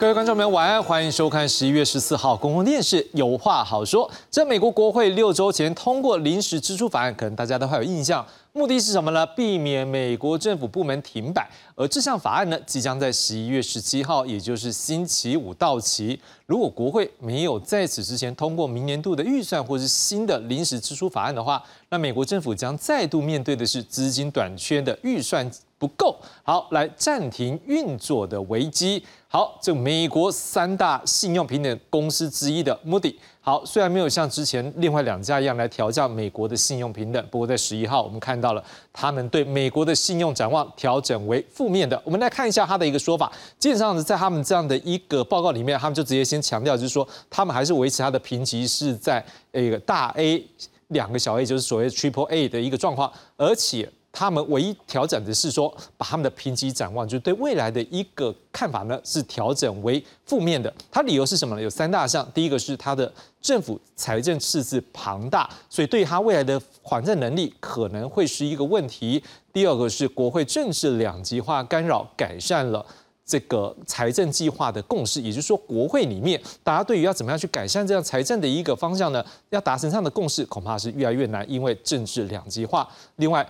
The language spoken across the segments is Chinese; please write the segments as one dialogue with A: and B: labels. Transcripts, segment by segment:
A: 各位观众们，晚安，欢迎收看十一月十四号公共电视《有话好说》。在美国国会六周前通过临时支出法案，可能大家都还有印象。目的是什么呢？避免美国政府部门停摆。而这项法案呢，即将在十一月十七号，也就是星期五到期。如果国会没有在此之前通过明年度的预算或是新的临时支出法案的话，那美国政府将再度面对的是资金短缺的预算不够，好来暂停运作的危机。好，这美国三大信用平等公司之一的 Moody，好，虽然没有像之前另外两家一样来调降美国的信用平等，不过在十一号我们看到了他们对美国的信用展望调整为负面的。我们来看一下他的一个说法，基本上在他们这样的一个报告里面，他们就直接先强调，就是说他们还是维持他的评级是在一个大 A 两个小 A，就是所谓 Triple A 的一个状况，而且。他们唯一调整的是说，把他们的评级展望，就是对未来的一个看法呢，是调整为负面的。它理由是什么呢？有三大项。第一个是它的政府财政赤字庞大，所以对它未来的还债能力可能会是一个问题。第二个是国会政治两极化干扰，改善了这个财政计划的共识。也就是说，国会里面大家对于要怎么样去改善这样财政的一个方向呢，要达成这样的共识，恐怕是越来越难，因为政治两极化。另外，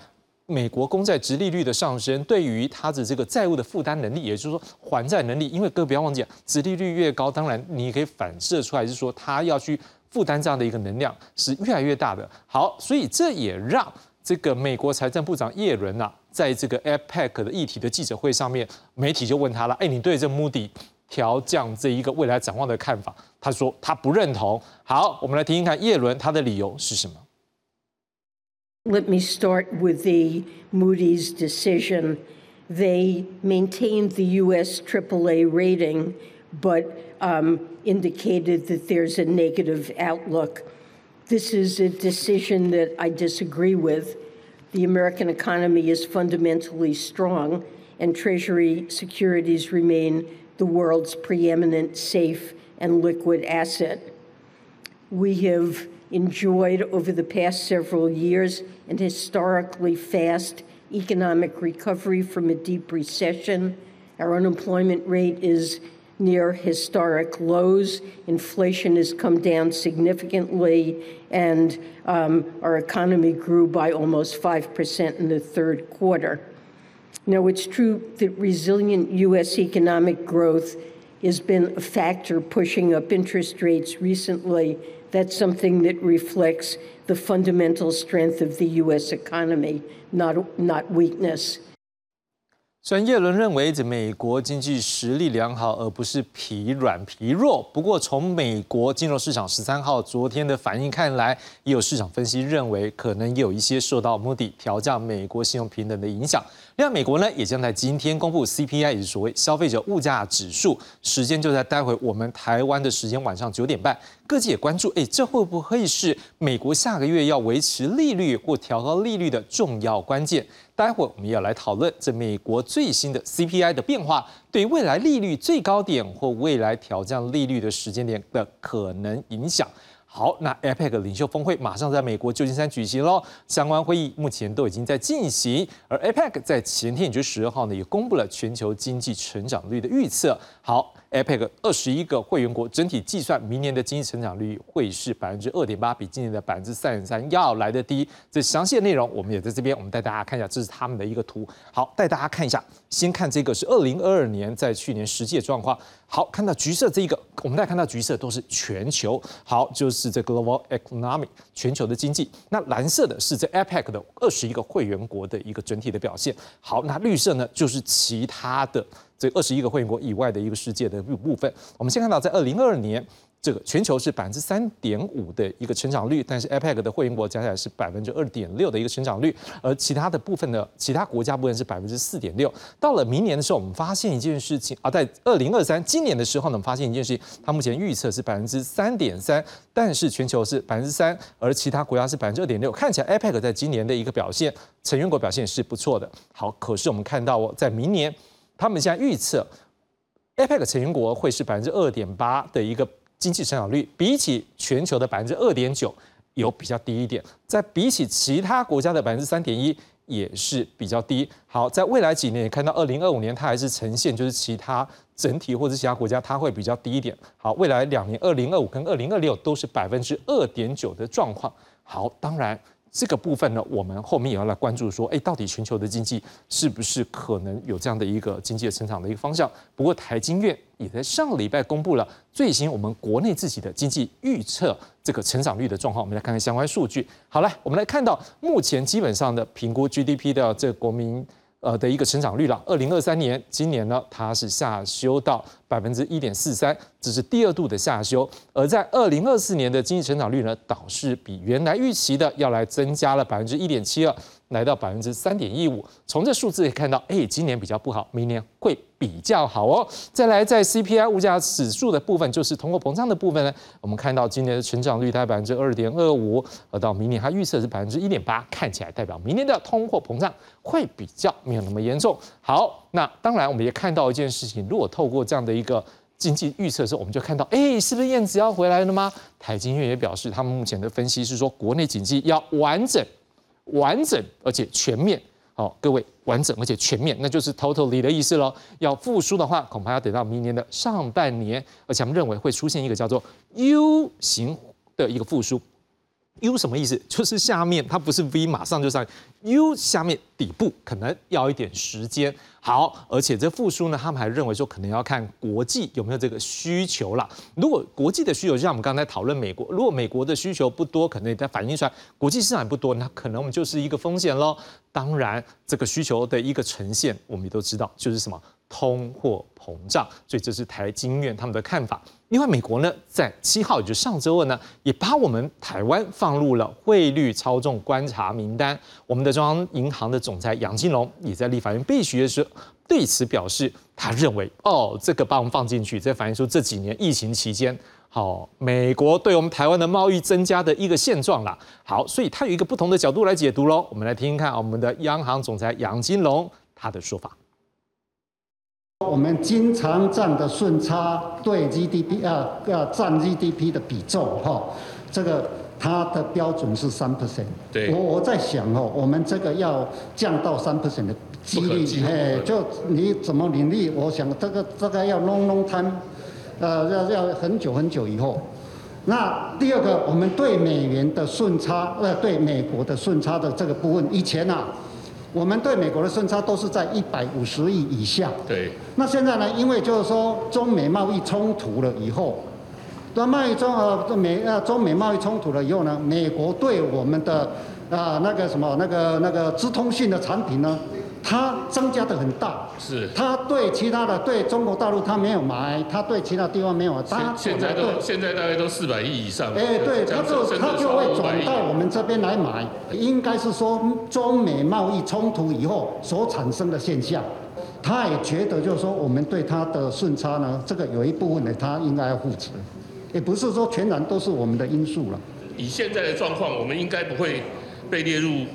A: 美国公债直利率的上升，对于它的这个债务的负担能力，也就是说还债能力，因为各位不要忘记，直利率越高，当然你可以反射出来，是说它要去负担这样的一个能量是越来越大的。好，所以这也让这个美国财政部长耶伦呐，在这个 APEC 的议题的记者会上面，媒体就问他了：，哎，你对这目的调降这一个未来展望的看法？他说他不认同。好，我们来听听看耶伦他的理由是什么。
B: Let me start with the Moody's decision. They maintained the U.S. AAA rating, but um, indicated that there's a negative outlook. This is a decision that I disagree with. The American economy is fundamentally strong, and Treasury securities remain the world's preeminent safe and liquid asset. We have enjoyed over the past several years an historically fast economic recovery from a deep recession. Our unemployment rate is near historic lows. Inflation has come down significantly, and um, our economy grew by almost 5% in the third quarter. Now, it's true that resilient U.S. economic growth has been a factor pushing up interest rates recently that's something that reflects the fundamental strength of the U.S. economy, not, not weakness.
A: 虽然耶伦认为这美国经济实力良好，而不是疲软疲弱。不过，从美国金融市场十三号昨天的反应看来，也有市场分析认为，可能也有一些受到目的调降美国信用平等的影响。另外，美国呢也将在今天公布 CPI，也是所谓消费者物价指数，时间就在待会我们台湾的时间晚上九点半。各界也关注，哎，这会不会是美国下个月要维持利率或调高利率的重要关键？待会我们要来讨论这美国最新的 CPI 的变化，对未来利率最高点或未来调降利率的时间点的可能影响。好，那 APEC 领袖峰会马上在美国旧金山举行喽，相关会议目前都已经在进行，而 APEC 在前天，也就是十二号呢，也公布了全球经济成长率的预测。好。APEC 二十一个会员国整体计算，明年的经济成长率会是百分之二点八，比今年的百分之三点三要来的低。这详细的内容，我们也在这边，我们带大家看一下，这是他们的一个图。好，带大家看一下，先看这个是二零二二年在去年实际的状况。好，看到橘色这一个，我们大家看到橘色都是全球，好，就是这 global economy 全球的经济。那蓝色的是这 APEC 的二十一个会员国的一个整体的表现。好，那绿色呢，就是其他的。这二十一个会员国以外的一个世界的部分，我们先看到在二零二二年，这个全球是百分之三点五的一个成长率，但是 APEC 的会员国加起来是百分之二点六的一个成长率，而其他的部分呢，其他国家部分是百分之四点六。到了明年的时候，我们发现一件事情啊，在二零二三今年的时候呢，我们发现一件事情，它目前预测是百分之三点三，但是全球是百分之三，而其他国家是百分之二点六。看起来 APEC 在今年的一个表现，成员国表现是不错的。好，可是我们看到哦，在明年。他们现在预测，APEC 成员国会是百分之二点八的一个经济成长率，比起全球的百分之二点九有比较低一点，在比起其他国家的百分之三点一也是比较低。好，在未来几年也看到，二零二五年它还是呈现就是其他整体或者其他国家它会比较低一点。好，未来两年，二零二五跟二零二六都是百分之二点九的状况。好，当然。这个部分呢，我们后面也要来关注，说，哎，到底全球的经济是不是可能有这样的一个经济的成长的一个方向？不过，台经院也在上个礼拜公布了最新我们国内自己的经济预测这个成长率的状况，我们来看看相关数据。好了，我们来看到目前基本上的评估 GDP 的这国民。呃的一个成长率了，二零二三年今年呢，它是下修到百分之一点四三，这是第二度的下修。而在二零二四年的经济成长率呢，倒是比原来预期的要来增加了百分之一点七二。来到百分之三点一五，从这数字可以看到，哎，今年比较不好，明年会比较好哦。再来，在 CPI 物价指数的部分，就是通货膨胀的部分呢，我们看到今年的成长率大概百分之二点二五，而到明年它预测是百分之一点八，看起来代表明年的通货膨胀会比较没有那么严重。好，那当然我们也看到一件事情，如果透过这样的一个经济预测的时候，我们就看到，哎，是不是燕子要回来了吗？台金院也表示，他们目前的分析是说，国内经济要完整。完整而且全面，好，各位，完整而且全面，那就是 totally 的意思喽。要复苏的话，恐怕要等到明年的上半年，而且我们认为会出现一个叫做 U 型的一个复苏。U 什么意思？就是下面它不是 V 马上就上，U 下面底部可能要一点时间。好，而且这复苏呢，他们还认为说可能要看国际有没有这个需求啦。如果国际的需求，就像我们刚才讨论美国，如果美国的需求不多，可能它反映出来国际市场也不多，那可能我们就是一个风险喽。当然，这个需求的一个呈现，我们也都知道，就是什么通货膨胀。所以这是台经院他们的看法。另外，美国呢，在七号，也就上周二呢，也把我们台湾放入了汇率操纵观察名单。我们的中央银行的总裁杨金龙也在立法院被询的时候，对此表示，他认为，哦，这个把我们放进去，这反映出这几年疫情期间，好，美国对我们台湾的贸易增加的一个现状啦。好，所以他有一个不同的角度来解读喽。我们来听听看我们的央行总裁杨金龙他的说法。
C: 我们经常占的顺差对 GDP 啊要占 GDP 的比重哈，这个它的标准是三 percent。
D: 对。
C: 我我在想哦，我们这个要降到三 percent 的几率，哎，就你怎么努力？我想这个这个要 long long time，呃，要要很久很久以后。那第二个，我们对美元的顺差，呃，对美国的顺差的这个部分，以前啊。我们对美国的顺差都是在一百五十亿以下。
D: 对。
C: 那现在呢？因为就是说中美贸易冲突了以后，那贸易中呃美呃中美贸易冲突了以后呢，美国对我们的啊那个什么那个那个资通讯的产品呢？它增加的很大，
D: 是。
C: 它对其他的对中国大陆它没有买，它对其他地方没有。
D: 它现在都现在大概都四百亿以上。
C: 哎，对，它就它就会转到我们这边来买，应该是说中美贸易冲突以后所产生的现象。他也觉得就是说我们对它的顺差呢，这个有一部分呢，他应该要负责，也不是说全然都是我们的因素了。
D: 以现在的状况，我们应该不会被列入。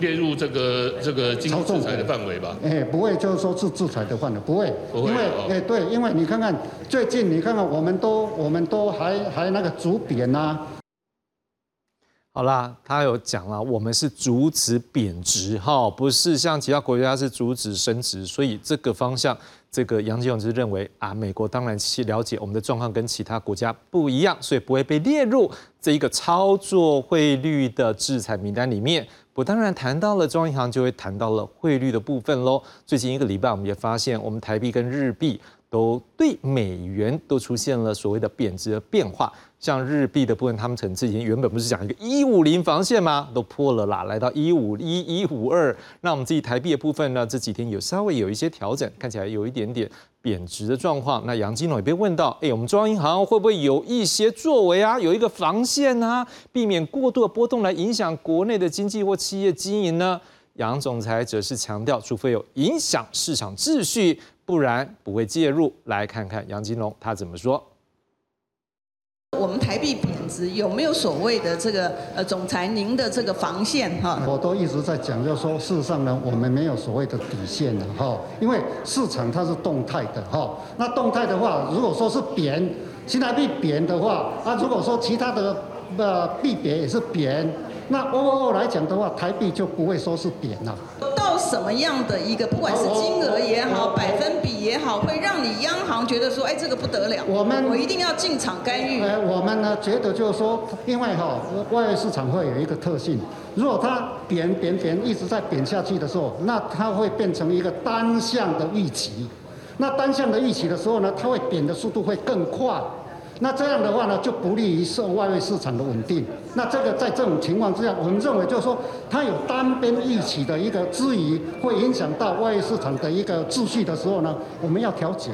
D: 列入这个这个经济制裁的范围吧？
C: 哎，不会，就是说是制裁的范围，不会，
D: 不会，
C: 因为哎，对，因为你看看最近，你看看我们都我们都还还那个主贬呐。
A: 好啦，他有讲了，我们是阻止贬值哈，不是像其他国家是阻止升值，所以这个方向，这个杨金勇是认为啊，美国当然其了解我们的状况跟其他国家不一样，所以不会被列入这一个操作汇率的制裁名单里面。我当然谈到了中央银行，就会谈到了汇率的部分喽。最近一个礼拜，我们也发现，我们台币跟日币都对美元都出现了所谓的贬值的变化。像日币的部分，他们曾之前原本不是讲一个一五零防线吗？都破了啦，来到一五一一五二。那我们自己台币的部分呢，这几天有稍微有一些调整，看起来有一点点贬值的状况。那杨金龙也被问到，哎，我们中央银行会不会有一些作为啊？有一个防线啊，避免过度的波动来影响国内的经济或企业经营呢？杨总裁则是强调，除非有影响市场秩序，不然不会介入。来看看杨金龙他怎么说。
E: 我们台币贬值有没有所谓的这个呃总裁您的这个防线哈？
C: 我都一直在讲，就是说事实上呢，我们没有所谓的底线的哈，因为市场它是动态的哈。那动态的话，如果说是贬新台币贬的话，那，如果说其他的呃币贬也是贬，那 O O O 来讲的话，台币就不会说是贬了。
E: 到什么样的一个，不管是金额也好，百分比也好，会让你央行觉得说，哎，这个不得了，
C: 我们
E: 我一定要进场干预。
C: 哎，我们呢觉得就是说，因为哈、外汇市场会有一个特性，如果它贬贬贬一直在贬下去的时候，那它会变成一个单向的预期。那单向的预期的时候呢，它会贬的速度会更快。那这样的话呢，就不利于受外汇市场的稳定。那这个在这种情况之下，我们认为就是说，它有单边一起的一个质疑，会影响到外汇市场的一个秩序的时候呢，我们要调节。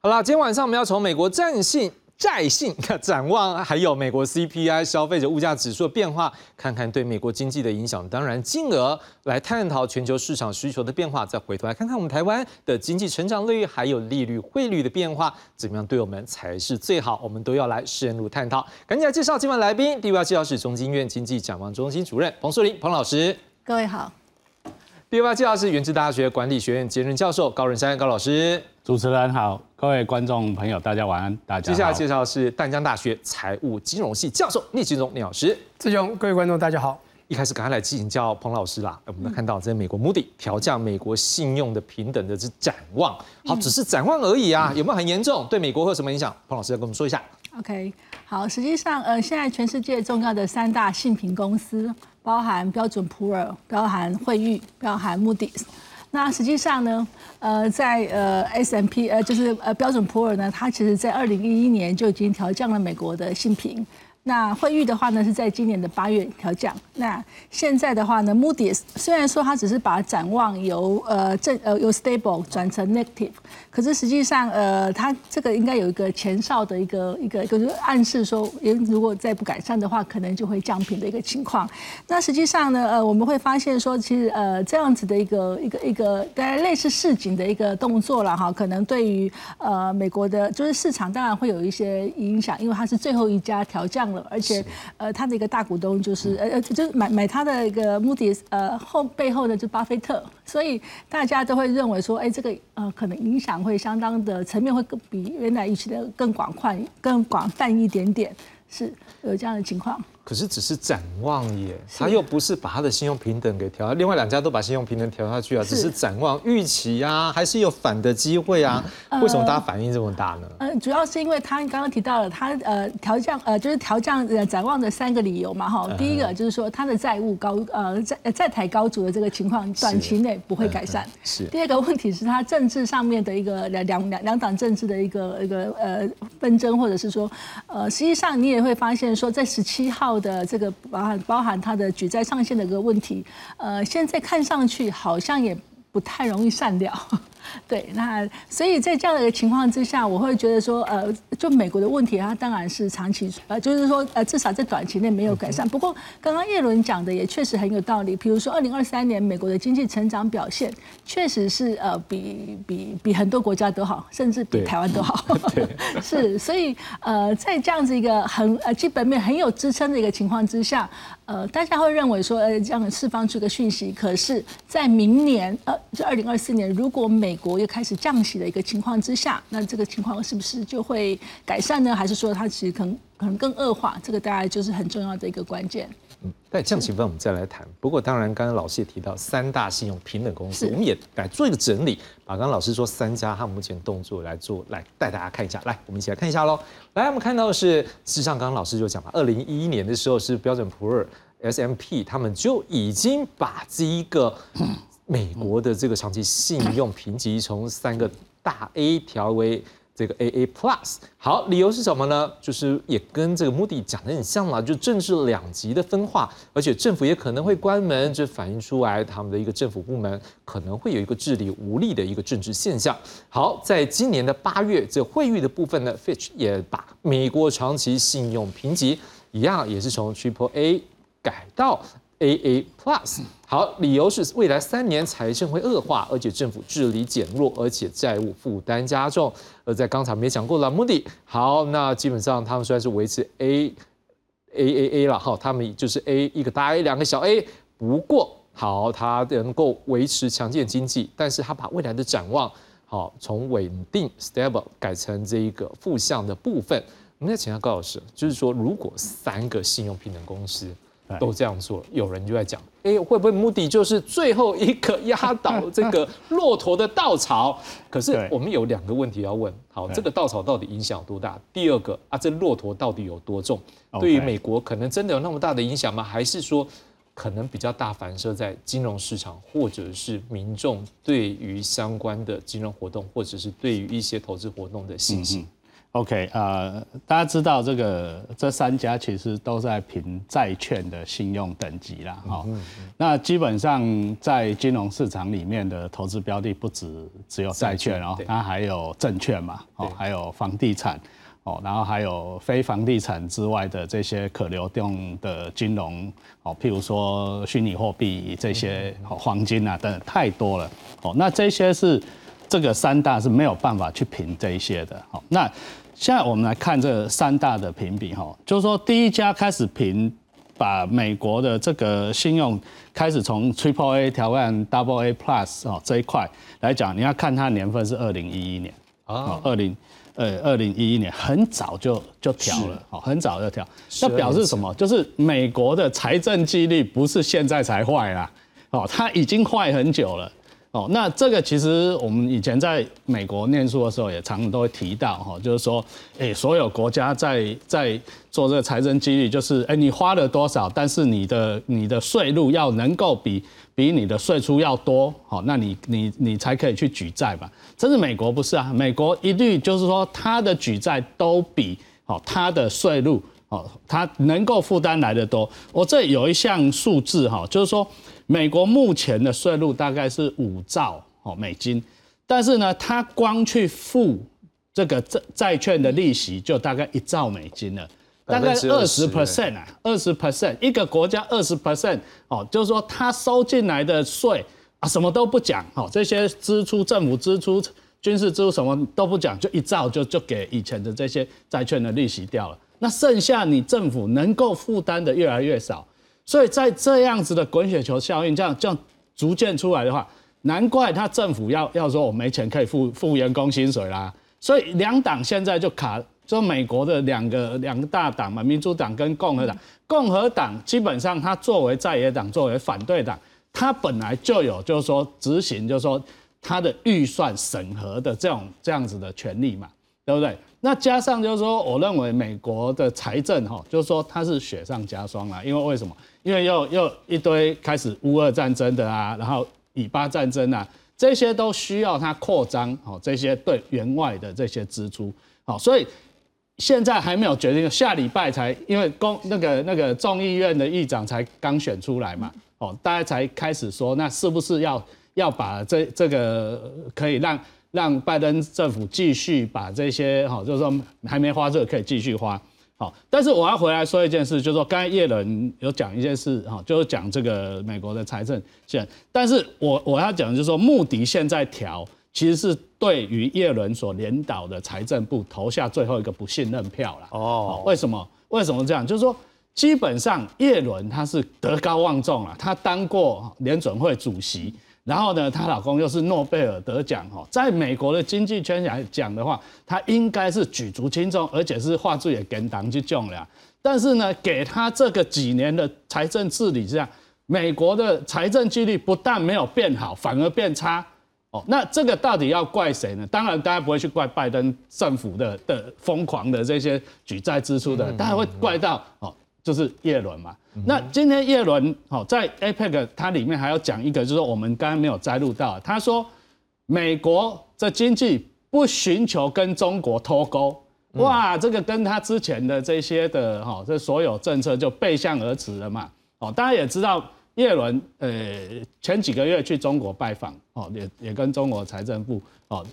A: 好了，今天晚上我们要从美国战信、债信 展望，还有美国 CPI 消费者物价指数的变化，看看对美国经济的影响。当然，进而来探讨全球市场需求的变化，再回头来看看我们台湾的经济成长率，还有利率、汇率的变化，怎么样对我们才是最好？我们都要来深入探讨。赶紧来介绍今晚来宾，第一位介绍是中经院经济展望中心主任彭树林彭老师。
F: 各位好，
A: 第二位介绍是原治大学管理学院兼任教授高仁山高老师。
G: 主持人好，各位观众朋友，大家晚安。大家好。
A: 接下来介绍是淡江大学财务金融系教授聂金荣聂老师。
H: 志雄，各位观众，大家好。
A: 一开始赶快来请教彭老师啦。我们看到在美国 Moody 调降美国信用的平等的这展望，好，只是展望而已啊，有没有很严重？对美国会有什么影响？彭老师要跟我们说一下。
F: OK，好，实际上，呃，现在全世界重要的三大信评公司，包含标准普尔、包含惠誉、包含 Moody's。那实际上呢，呃，在呃 S M P 呃就是呃标准普尔呢，它其实在二零一一年就已经调降了美国的信评。那惠誉的话呢，是在今年的八月调降。那现在的话呢，Moody 虽然说它只是把展望由呃正呃由 stable 转成 negative，可是实际上呃它这个应该有一个前哨的一个一个一个暗示说，如果再不改善的话，可能就会降评的一个情况。那实际上呢，呃我们会发现说，其实呃这样子的一个一个一个大概类似市井的一个动作了哈，可能对于呃美国的就是市场当然会有一些影响，因为它是最后一家调降了。而且，呃，他的一个大股东就是呃呃，就是买买他的一个 Moody's，呃后背后的就巴菲特，所以大家都会认为说，哎，这个呃可能影响会相当的层面会更比原来预期的更广泛、更广泛一点点，是有这样的情况。
A: 可是只是展望耶，他又不是把他的信用平等给调，另外两家都把信用平等调下去啊，只是展望预期啊，还是有反的机会啊？为什么大家反应这么大呢？
F: 呃，主要是因为他刚刚提到了他呃调降呃就是调降呃展望的三个理由嘛哈，第一个就是说他的债务高呃在在台高筑的这个情况短期内不会改善，
A: 是。
F: 第二个问题是他政治上面的一个两两两两党政治的一个一个呃纷争，或者是说呃实际上你也会发现说在十七号。的这个包含包含它的举债上限的一个问题，呃，现在看上去好像也不太容易散掉。对，那所以在这样的一个情况之下，我会觉得说，呃，就美国的问题，它当然是长期，呃，就是说，呃，至少在短期内没有改善。不过，刚刚叶伦讲的也确实很有道理。比如说，二零二三年美国的经济成长表现，确实是呃，比比比很多国家都好，甚至比台湾都好。是，所以呃，在这样子一个很呃基本面很有支撑的一个情况之下，呃，大家会认为说，呃，这样释放出个讯息。可是，在明年，呃，就二零二四年，如果美国又开始降息的一个情况之下，那这个情况是不是就会改善呢？还是说它其实可能可能更恶化？这个大概就是很重要的一个关键。
A: 嗯，但降息分我们再来谈。不过当然，刚刚老师也提到三大信用平等公司，我们也来做一个整理，把刚刚老师说三家他目前动作来做，来带大家看一下。来，我们一起来看一下喽。来，我们看到的是，事实上刚刚老师就讲了，二零一一年的时候是标准普尔 S M P 他们就已经把这一个美国的这个长期信用评级从三个大 A 调为。这个 AA Plus 好，理由是什么呢？就是也跟这个穆迪讲的很像了，就政治两极的分化，而且政府也可能会关门，这反映出来他们的一个政府部门可能会有一个治理无力的一个政治现象。好，在今年的八月，这会议的部分呢，Fitch 也把美国长期信用评级一样，也是从 Triple A 改到。AA Plus 好，理由是未来三年财政会恶化，而且政府治理减弱，而且债务负担加重。而在刚才没讲过了，Moody 好，那基本上他们虽然是维持 A A A A 了哈，他们就是 A 一个大 A 两个小 A，不过好，它能够维持强健经济，但是它把未来的展望好从稳定 stable 改成这一个负向的部分。我们再请教高老师，就是说如果三个信用平等公司。都这样做，有人就在讲，哎，会不会目的就是最后一个压倒这个骆驼的稻草？可是我们有两个问题要问，好，这个稻草到底影响有多大？第二个啊，这骆驼到底有多重？对于美国可能真的有那么大的影响吗？还是说可能比较大反射在金融市场，或者是民众对于相关的金融活动，或者是对于一些投资活动的信心
G: ？OK，呃，大家知道这个这三家其实都在评债券的信用等级啦，哈。那基本上在金融市场里面的投资标的不止只有债券哦，它还有证券嘛，哦，还有房地产，哦，然后还有非房地产之外的这些可流动的金融，哦，譬如说虚拟货币这些，黄金啊等太多了，哦，那这些是。这个三大是没有办法去评这一些的，好，那现在我们来看这三大的评比，哈，就是说第一家开始评，把美国的这个信用开始从 Triple A 调换 Double A Plus 哦这一块来讲，你要看它年份是二零一一年。啊，二零呃二零一一年很早就就调了，哦，很早就调，那表示什么？就是美国的财政纪律不是现在才坏啦，哦，它已经坏很久了。哦，那这个其实我们以前在美国念书的时候，也常常都会提到哈，就是说，哎，所有国家在在做这个财政纪律，就是哎，你花了多少，但是你的你的税入要能够比比你的税出要多，好，那你你你才可以去举债嘛。这是美国不是啊？美国一律就是说，他的举债都比好他的税入，哦，他能够负担来的多。我这有一项数字哈，就是说。美国目前的税入大概是五兆哦美金，但是呢，它光去付这个债债券的利息就大概一兆美金了，大概二十 percent 啊，二十 percent，一个国家二十 percent 哦，就是说它收进来的税啊什么都不讲哦，这些支出政府支出、军事支出什么都不讲，就一兆就就给以前的这些债券的利息掉了，那剩下你政府能够负担的越来越少。所以在这样子的滚雪球效应，这样这样逐渐出来的话，难怪他政府要要说我没钱可以付付员工薪水啦。所以两党现在就卡，就美国的两个两个大党嘛，民主党跟共和党。共和党基本上他作为在野党，作为反对党，他本来就有就是说执行，就是说他的预算审核的这种这样子的权利嘛，对不对？那加上就是说，我认为美国的财政哈，就是说它是雪上加霜了，因为为什么？因为又又一堆开始乌俄战争的啊，然后以巴战争啊，这些都需要它扩张哦，这些对员外的这些支出，好，所以现在还没有决定，下礼拜才因为公那个那个众议院的议长才刚选出来嘛，哦，大家才开始说，那是不是要要把这这个可以让。让拜登政府继续把这些好，就是说还没花这个可以继续花，好。但是我要回来说一件事，就是说刚才叶伦有讲一件事哈，就是讲这个美国的财政线。但是我我要讲就是说，穆迪现在调其实是对于叶伦所领导的财政部投下最后一个不信任票了。哦，为什么？为什么这样？就是说，基本上叶伦他是德高望重啊，他当过联准会主席。然后呢，她老公又是诺贝尔得奖哦，在美国的经济圈来讲的话，她应该是举足轻重，而且是画出也跟党去中了。但是呢，给她这个几年的财政治理之下，美国的财政纪律不但没有变好，反而变差。哦，那这个到底要怪谁呢？当然，大家不会去怪拜登政府的的疯狂的这些举债支出的，大家会怪到哦。就是耶伦嘛，那今天叶伦好在 APEC 它里面还要讲一个，就是我们刚刚没有摘录到，他说美国的经济不寻求跟中国脱钩，哇，这个跟他之前的这些的哈，这所有政策就背向而驰了嘛。哦，大家也知道叶伦呃前几个月去中国拜访，哦，也也跟中国财政部哦。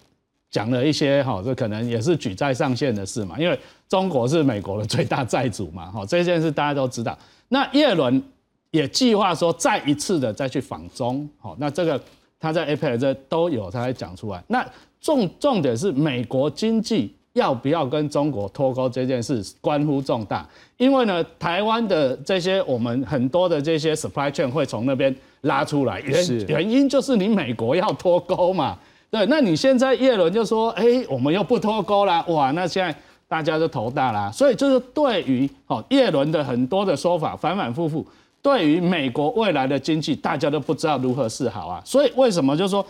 G: 讲了一些哈，这可能也是举债上限的事嘛，因为中国是美国的最大债主嘛，哈，这件事大家都知道。那耶伦也计划说再一次的再去访中，好，那这个他在 APEC 这都有他讲出来。那重重点是美国经济要不要跟中国脱钩这件事关乎重大，因为呢，台湾的这些我们很多的这些 supply chain 会从那边拉出来，原原因就是你美国要脱钩嘛。对，那你现在叶伦就说，哎，我们又不脱钩了，哇，那现在大家都头大啦。所以就是对于哦叶伦的很多的说法反反复复，对于美国未来的经济，大家都不知道如何是好啊。所以为什么就是说，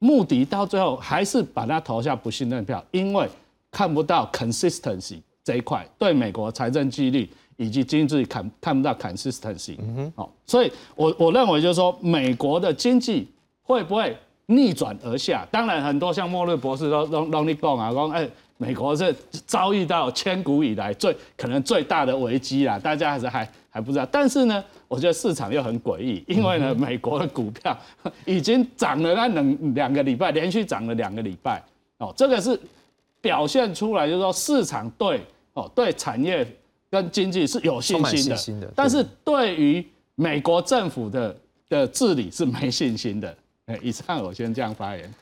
G: 穆迪到最后还是把他投下不信任票，因为看不到 consistency 这一块，对美国财政纪律以及经济看看不到 consistency。嗯哼，好，所以我我认为就是说，美国的经济会不会逆转而下？当然，很多像莫瑞博士都都都你讲啊，讲哎。美国是遭遇到千古以来最可能最大的危机啦，大家还是还还不知道。但是呢，我觉得市场又很诡异，因为呢，美国的股票 已经涨了那两两个礼拜，连续涨了两个礼拜哦，这个是表现出来，就是说市场对哦对产业跟经济是有信心的，但是对于美国政府的的治理是没信心的。哎，以上我先这样发言。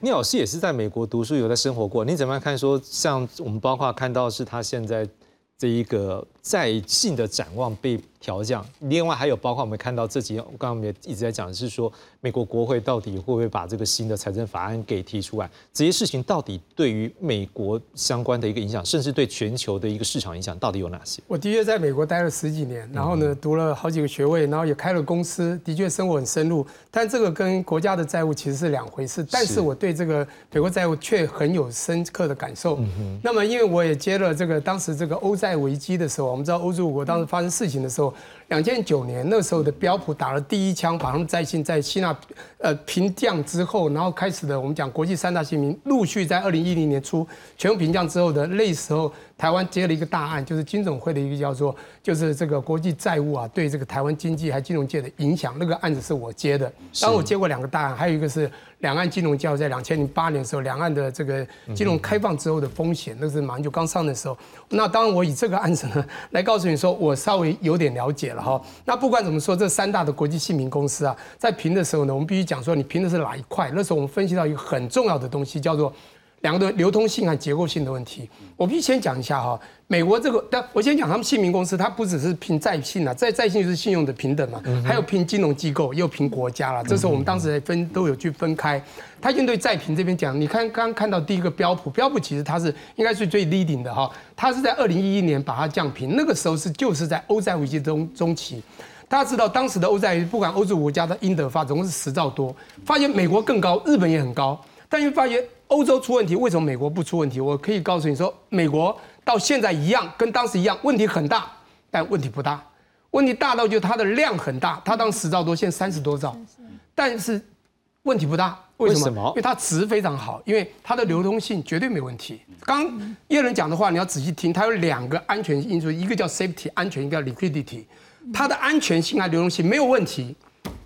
A: 聂老师也是在美国读书，有在生活过。你怎么样看？说像我们包括看到是他现在这一个在性的展望被。调降，另外还有包括我们看到这几天，刚刚我们也一直在讲的是说，美国国会到底会不会把这个新的财政法案给提出来？这些事情到底对于美国相关的一个影响，甚至对全球的一个市场影响，到底有哪些？
H: 我的确在美国待了十几年，然后呢，读了好几个学位，然后也开了公司，的确生活很深入。但这个跟国家的债务其实是两回事。但是我对这个美国债务却很有深刻的感受。那么因为我也接了这个当时这个欧债危机的时候，我们知道欧洲五国当时发生事情的时候。两千九年那时候的标普打了第一枪，把他们在信在希腊呃平降之后，然后开始的我们讲国际三大新民陆续在二零一零年初全部平降之后的那时候。台湾接了一个大案，就是金总会的一个叫做，就是这个国际债务啊，对这个台湾经济还金融界的影响，那个案子是我接的。当我接过两个大案，还有一个是两岸金融教在两千零八年的时候，两岸的这个金融开放之后的风险，那是马上就刚上的时候。那当然我以这个案子呢 来告诉你说，我稍微有点了解了哈。那不管怎么说，这三大的国际信评公司啊，在评的时候呢，我们必须讲说你评的是哪一块。那时候我们分析到一个很重要的东西，叫做。两个的流通性和结构性的问题，我必须先讲一下哈。美国这个，但我先讲他们信名公司，它不只是凭在信啊，在在信就是信用的平等嘛，还有凭金融机构，又凭国家了。这时候我们当时分都有去分开。他应对债评这边讲，你看刚刚看到第一个标普，标普其实它是应该是最 leading 的哈，它是在二零一一年把它降平，那个时候是就是在欧债危机中中期。大家知道当时的欧债不管欧洲国家的英德发总共是十兆多，发现美国更高，日本也很高，但又发现。欧洲出问题，为什么美国不出问题？我可以告诉你说，美国到现在一样，跟当时一样，问题很大，但问题不大。问题大到就它的量很大，它当十兆多，现在三十多兆，但是问题不大。为什么？因为它值非常好，因为它的流通性绝对没问题。刚叶伦讲的话，你要仔细听，它有两个安全因素，一个叫 safety 安全，一个叫 liquidity。它的安全性和流动性没有问题。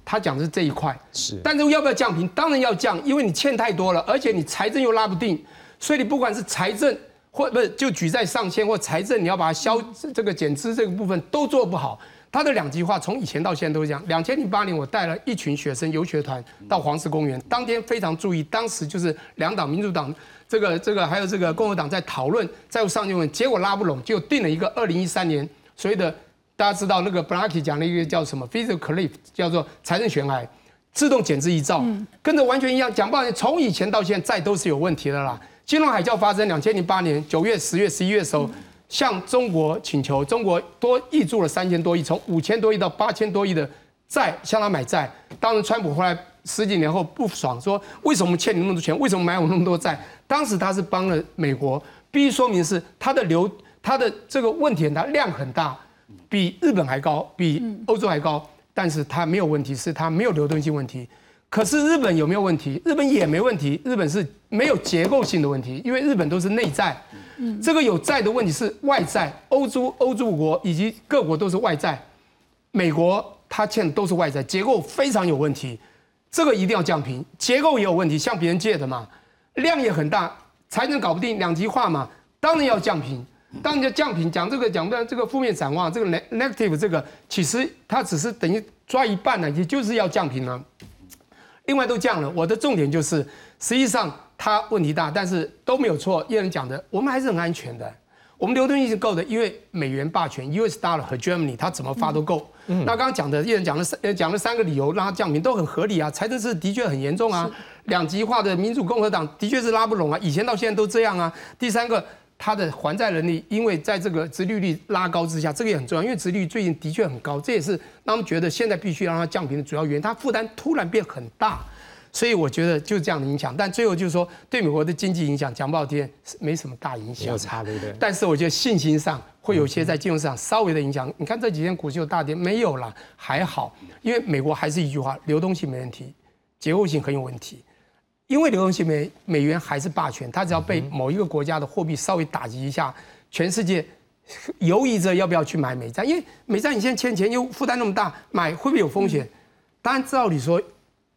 H: 他讲的是这一块，
A: 是，
H: 但是要不要降平？当然要降，因为你欠太多了，而且你财政又拉不定，所以你不管是财政或不是就举债上限或财政，你要把它消这个减资这个部分都做不好。他的两极化从以前到现在都是这样。两千零八年，我带了一群学生游学团到黄石公园，当天非常注意，当时就是两党民主党这个这个还有这个共和党在讨论债务上限问题，结果拉不拢，就定了一个二零一三年所谓的。大家知道那个 b l a c k y 讲了一个叫什么 physical cliff，叫做财政悬崖，自动减资一兆，跟着完全一样。讲不好，从以前到现在都是有问题的啦。金融海啸发生两千零八年九月、十月、十一月的时候，向中国请求，中国多挹注了三千多亿，从五千多亿到八千多亿的债向他买债。当时川普后来十几年后不爽，说为什么欠你那么多钱？为什么买我那么多债？当时他是帮了美国，必须说明是他的流，他的这个问题，它量很大。比日本还高，比欧洲还高，但是它没有问题，是它没有流动性问题。可是日本有没有问题？日本也没问题，日本是没有结构性的问题，因为日本都是内债。这个有债的问题是外债，欧洲欧洲国以及各国都是外债，美国它欠的都是外债，结构非常有问题，这个一定要降平。结构也有问题，向别人借的嘛，量也很大，财政搞不定，两极化嘛，当然要降平。当你的降频讲这个讲的这个负面展望，这个 negative 这个其实它只是等于抓一半呢，也就是要降频了。另外都降了，我的重点就是实际上它问题大，但是都没有错。叶人讲的，我们还是很安全的，我们流动性是够的，因为美元霸权，US dollar 和 Germany 它怎么发都够。那刚刚讲的叶人讲了三讲了三个理由让它降频都很合理啊，财政是的确很严重啊，两极化的民主共和党的确是拉不拢啊，以前到现在都这样啊。第三个。它的还债能力，因为在这个殖利率拉高之下，这个也很重要，因为殖利率最近的确很高，这也是让他们觉得现在必须让它降平的主要原因。它负担突然变很大，所以我觉得就是这样的影响。但最后就是说，对美国的经济影响，讲不好听，没什么大影响，
A: 有差，对不对？
H: 但是我觉得信心上会有些在金融市场稍微的影响。你看这几天股市有大跌，没有了，还好，因为美国还是一句话，流动性没问题，结构性很有问题。因为流动性美美元还是霸权，它只要被某一个国家的货币稍微打击一下，全世界犹豫着要不要去买美债，因为美债你现在欠钱又负担那么大，买会不会有风险？当然照理说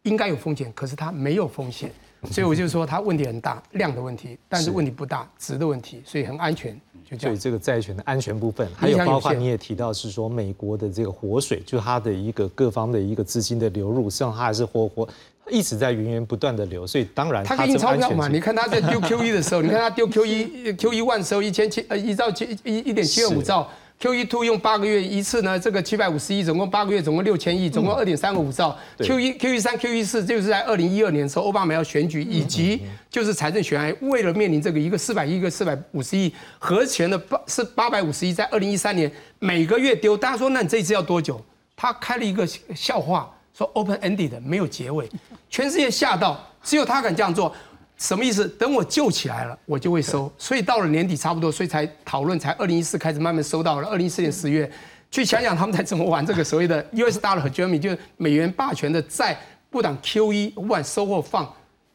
H: 应该有风险，可是它没有风险，所以我就说它问题很大，量的问题，但是问题不大，值的问题，所以很安全，就这样。
A: 所以这个债权的安全部分，还有包括你也提到是说美国的这个活水，就它的一个各方的一个资金的流入，实际上它还是活活。一直在源源不断的流，所以当然
H: 他给你钞票嘛？你看他在丢 Q 一的时候，你看他丢 Q E Q E one 时候一千七呃一兆七一一点七二五兆，Q 一 two 用八个月一次呢，这个七百五十亿，总共八个月总共六千亿，总共二点三个五兆。Q 一 Q 一三 Q 一四就是在二零一二年的时候，奥巴马要选举，以及就是财政悬崖，为了面临这个一个四百亿一个四百五十亿合拳的八是八百五十亿，在二零一三年每个月丢，大家说那你这一次要多久？他开了一个笑话。说 open ended 没有结尾，全世界吓到，只有他敢这样做，什么意思？等我救起来了，我就会收。所以到了年底差不多，所以才讨论，才二零一四开始慢慢收到了。二零一四年十月，去想想他们才怎么玩这个 所谓的 US dollar 和 Germany，就是美元霸权的债，不管 QE 不管收或放，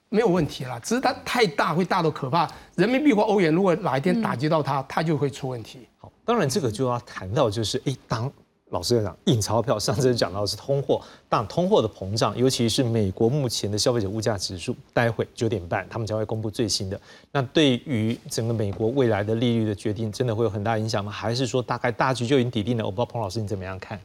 H: 没有问题了，只是它太大，会大到可怕。人民币或欧元如果哪一天打击到它，它就会出问题。
A: 好，当然这个就要谈到就是，哎，当。老师在讲印钞票，上次讲到的是通货，但通货的膨胀，尤其是美国目前的消费者物价指数，待会九点半他们将会公布最新的。那对于整个美国未来的利率的决定，真的会有很大影响吗？还是说大概大局就已经底定了？我不知道彭老师你怎么样看？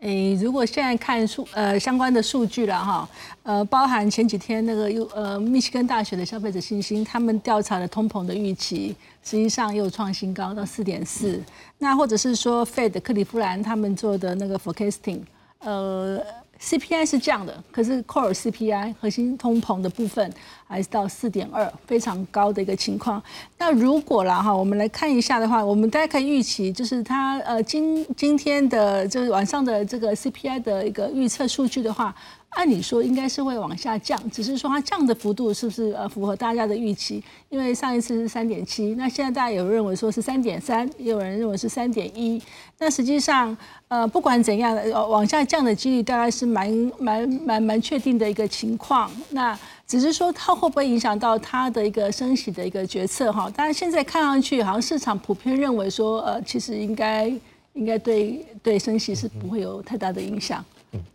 F: 诶，如果现在看数呃相关的数据了哈，呃，包含前几天那个又呃密西根大学的消费者信心，他们调查的通膨的预期，实际上又创新高到四点四。那或者是说 Fed 克利夫兰他们做的那个 forecasting，呃。CPI 是这样的，可是 Core CPI 核心通膨的部分还是到四点二，非常高的一个情况。那如果啦哈，我们来看一下的话，我们大家可以预期，就是它呃今今天的就是晚上的这个 CPI 的一个预测数据的话。按理说应该是会往下降，只是说它降的幅度是不是呃符合大家的预期？因为上一次是三点七，那现在大家有认为说是三点三，也有人认为是三点一。那实际上呃不管怎样，往下降的几率大概是蛮蛮蛮蛮确定的一个情况。那只是说它会不会影响到它的一个升息的一个决策哈？但是现在看上去好像市场普遍认为说呃其实应该应该对对升息是不会有太大的影响。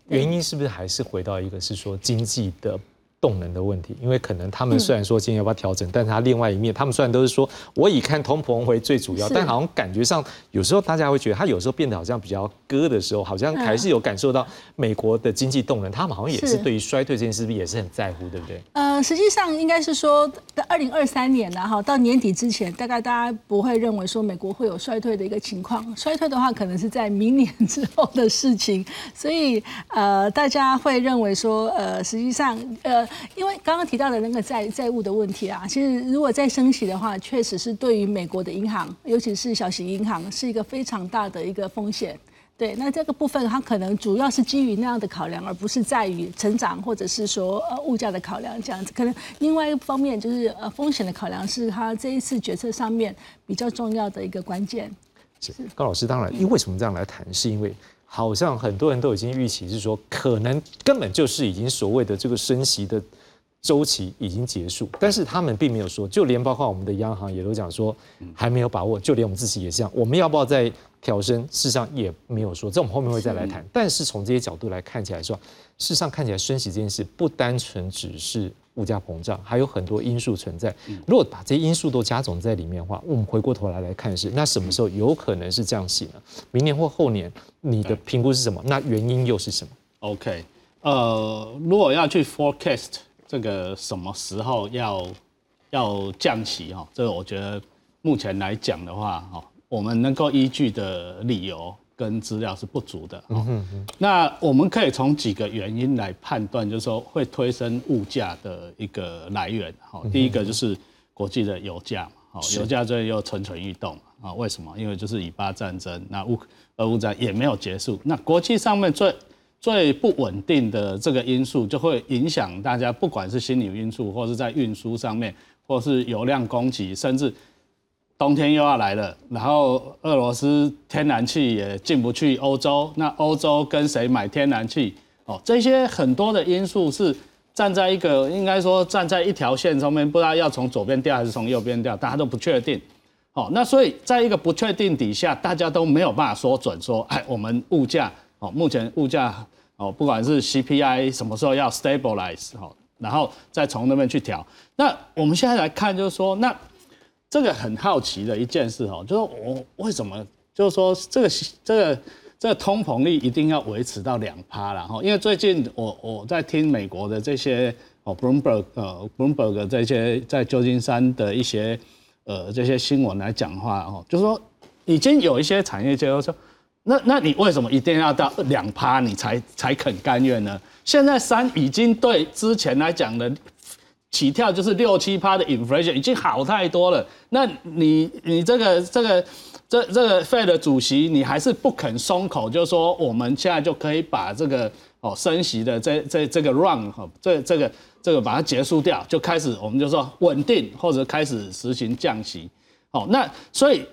A: 原因是不是还是回到一个是说经济的？动能的问题，因为可能他们虽然说今天要不要调整，但是他另外一面，他们虽然都是说我以看通膨为最主要，但好像感觉上有时候大家会觉得，他有时候变得好像比较割的时候，好像还是有感受到美国的经济动能，他们好像也是对于衰退这件事，是不是也是很在乎，对不对？
F: 呃，实际上应该是说，在二零二三年呢，哈，到年底之前，大概大家不会认为说美国会有衰退的一个情况，衰退的话，可能是在明年之后的事情，所以呃，大家会认为说，呃，实际上呃。因为刚刚提到的那个债债务的问题啊，其实如果再升息的话，确实是对于美国的银行，尤其是小型银行，是一个非常大的一个风险。对，那这个部分它可能主要是基于那样的考量，而不是在于成长或者是说呃物价的考量这样子。可能另外一方面就是呃风险的考量，是它这一次决策上面比较重要的一个关键。
A: 是高老师，当然，因为什么这样来谈，是因为。好像很多人都已经预期是说，可能根本就是已经所谓的这个升息的周期已经结束，但是他们并没有说，就连包括我们的央行也都讲说还没有把握，就连我们自己也是这样，我们要不要再调升？事实上也没有说，这我们后面会再来谈。但是从这些角度来看起来说，事实上看起来升息这件事不单纯只是。物价膨胀还有很多因素存在，如果把这些因素都加总在里面的话，我们回过头来来看是，那什么时候有可能是降息呢？明年或后年，你的评估是什么？那原因又是什么
G: ？OK，呃，如果要去 forecast 这个什么时候要要降息哈，这个我觉得目前来讲的话哈，我们能够依据的理由。跟资料是不足的，那我们可以从几个原因来判断，就是说会推升物价的一个来源。好，第一个就是国际的油价嘛，好，油价最近又蠢蠢欲动啊？为什么？因为就是以巴战争，那乌俄乌战也没有结束，那国际上面最最不稳定的这个因素，就会影响大家，不管是心理因素，或是在运输上面，或是油量供给，甚至冬天又要来了，然后俄罗斯天然气也进不去欧洲，那欧洲跟谁买天然气？哦，这些很多的因素是站在一个应该说站在一条线上面，不知道要从左边掉还是从右边掉，大家都不确定。哦，那所以在一个不确定底下，大家都没有办法说准说，哎，我们物价哦，目前物价。哦，不管是 CPI 什么时候要 stabilize 哦，然后再从那边去调。那我们现在来看，就是说，那这个很好奇的一件事哈，就是我为什么就是说这个这个这个通膨率一定要维持到两趴了哈？因为最近我我在听美国的这些哦 Bloomberg 呃 Bloomberg 这些在旧金山的一些呃这些新闻来讲话哦，就是说已经有一些产业界说。那那你为什么一定要到两趴你才才肯甘愿呢？现在三已经对之前来讲的起跳就是六七趴的 inflation 已经好太多了。那你你这个这个这这个 Fed 主席你还是不肯松口，就说我们现在就可以把这个哦升息的这这这个 run 哈这这个这个把它结束掉，就开始我们就说稳定或者开始实行降息。哦，那所以。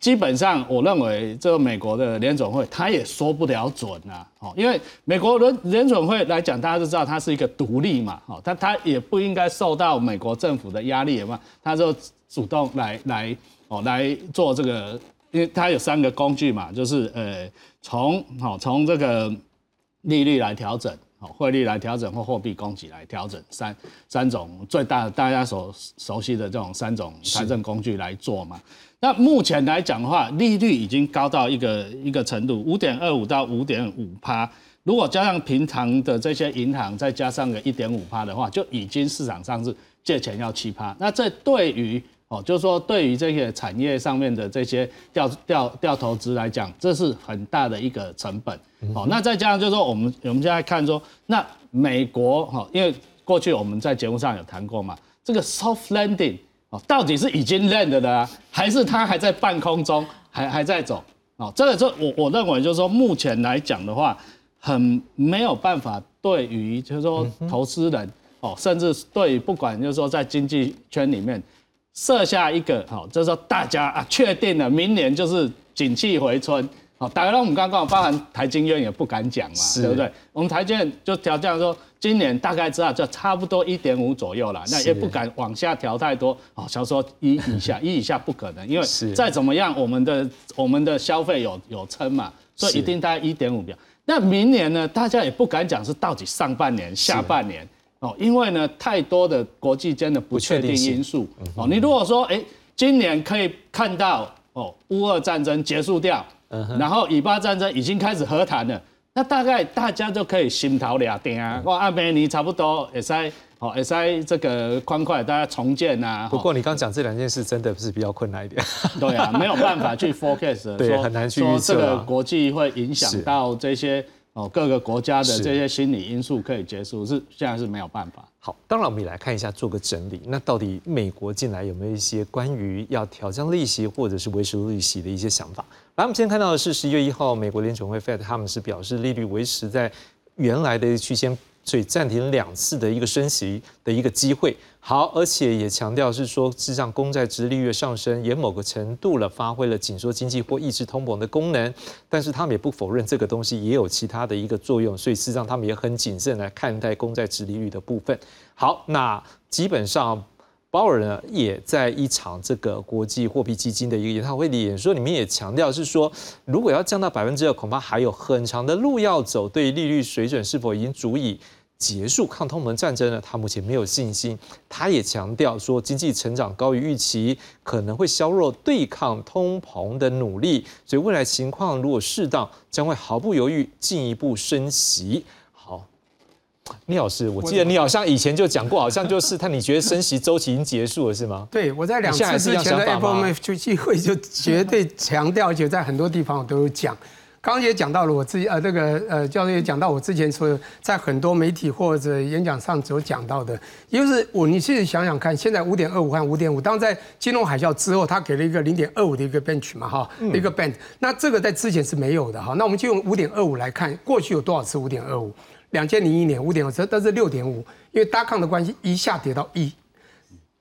G: 基本上，我认为这个美国的联总会，他也说不了准啊，哦，因为美国联联总会来讲，大家都知道它是一个独立嘛，哦，他他也不应该受到美国政府的压力嘛，他就主动来来哦来做这个，因为他有三个工具嘛，就是呃从好从这个利率来调整，好汇率来调整或货币供给来调整，三三种最大大家所熟悉的这种三种财政工具来做嘛。那目前来讲的话，利率已经高到一个一个程度，五点二五到五点五趴。如果加上平常的这些银行，再加上个一点五趴的话，就已经市场上是借钱要七趴。那这对于哦，就是说对于这些产业上面的这些调调调投资来讲，这是很大的一个成本。哦，那再加上就是说我们我们现在看说，那美国哈，因为过去我们在节目上有谈过嘛，这个 soft landing。哦，到底是已经 land 的，还是它还在半空中，还还在走？哦，这个这我我认为就是说，目前来讲的话，很没有办法对于就是说投资人哦，甚至对不管就是说在经济圈里面设下一个好，就是说大家啊确定了明年就是景气回春。好，打概我们刚刚包含台金院也不敢讲嘛，对不对？我们台金院就调降说。今年大概知道就差不多一点五左右了，那也不敢往下调太多哦。想说一以下，一以下不可能，因为再怎么样，我们的我们的消费有有撑嘛，所以一定大概一点五标。那明年呢，大家也不敢讲是到底上半年、下半年哦，因为呢太多的国际间的不确定因素哦。你如果说哎，今年可以看到哦，乌俄战争结束掉，然后以巴战争已经开始和谈了。那大概大家就可以心头俩定啊，我阿美尼差不多也在，哦也在这个宽快，大家重建啊。
A: 不过你刚讲这两件事，真的是比较困难一点。
G: 对啊，没有办法去 forecast，
A: 对，很难去
G: 说这个国际会影响到这些哦各个国家的这些心理因素可以结束，是现在是没有办法。
A: 好，当然我们也来看一下，做个整理。那到底美国近来有没有一些关于要调降利息或者是维持利息的一些想法？来，我们先看到的是十一月一号，美国联储会 Fed 他们是表示利率维持在原来的区间，所以暂停两次的一个升息的一个机会。好，而且也强调是说，事实上公债值利率上升也某个程度了发挥了紧缩经济或抑制通膨的功能，但是他们也不否认这个东西也有其他的一个作用，所以事实上他们也很谨慎来看待公债值利率的部分。好，那基本上。鲍尔呢，也在一场这个国际货币基金的一个研讨会里演说，里面也强调是说，如果要降到百分之二，恐怕还有很长的路要走。对利率水准是否已经足以结束抗通膨战争呢？他目前没有信心。他也强调说，经济成长高于预期，可能会削弱对抗通膨的努力。所以未来情况如果适当，将会毫不犹豫进一步升息。好聂老师，我记得你好像以前就讲过，好像就是他，你觉得升息周期已经结束了，是吗？
H: 对，我在两次之前的 FOMC 就机会就绝对强调，且在很多地方我都有讲。刚刚也讲到了我自己呃，这个呃教授也讲到我之前说在很多媒体或者演讲上所讲到的，也就是我你自己想想看，现在五点二五和五点五，当在金融海啸之后，他给了一个零点二五的一个 bench 嘛哈，一个 band，那这个在之前是没有的哈。那我们就用五点二五来看，过去有多少次五点二五？两千零一年五点二，这都是六点五，因为大抗的关系一下跌到一，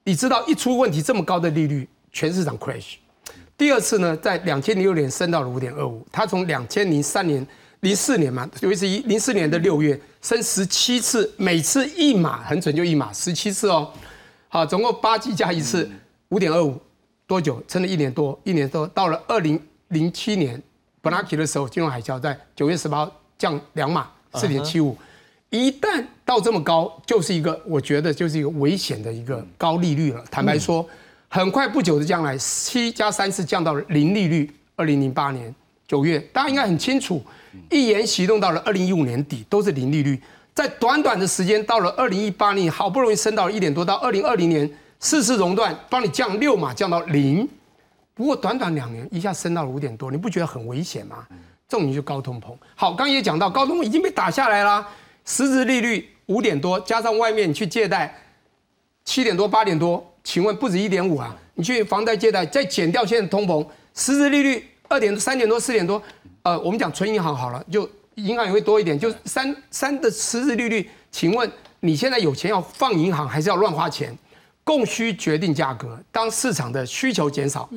H: 你知道一出问题这么高的利率，全市场 crash。第二次呢，在两千零六年升到了五点二五，它从两千零三年、零四年嘛，尤其是一零四年的六月升十七次，每次一码很准就一码，十七次哦。好，总共八季加一次五点二五，多久？撑了一年多，一年多到了二零零七年 b n a k i 的时候，金融海啸在九月十八号降两码四点七五，一旦到这么高，就是一个我觉得就是一个危险的一个高利率了。坦白说。很快不久的将来，七加三次降到了零利率。二零零八年九月，大家应该很清楚，一言启动到了二零一五年底都是零利率。在短短的时间，到了二零一八年，好不容易升到了一点多，到二零二零年四次熔断，帮你降六码降到零。不过短短两年，一下升到了五点多，你不觉得很危险吗？这种就高通膨。好，刚也讲到，高通膨已经被打下来了，实质利率五点多，加上外面去借贷七点多八点多。请问不止一点五啊？你去房贷借贷，再减掉现在通膨，实质利率二点三点多四点多，呃，我们讲存银行好了，就银行也会多一点，就三三的实质利率。请问你现在有钱要放银行，还是要乱花钱？供需决定价格，当市场的需求减少，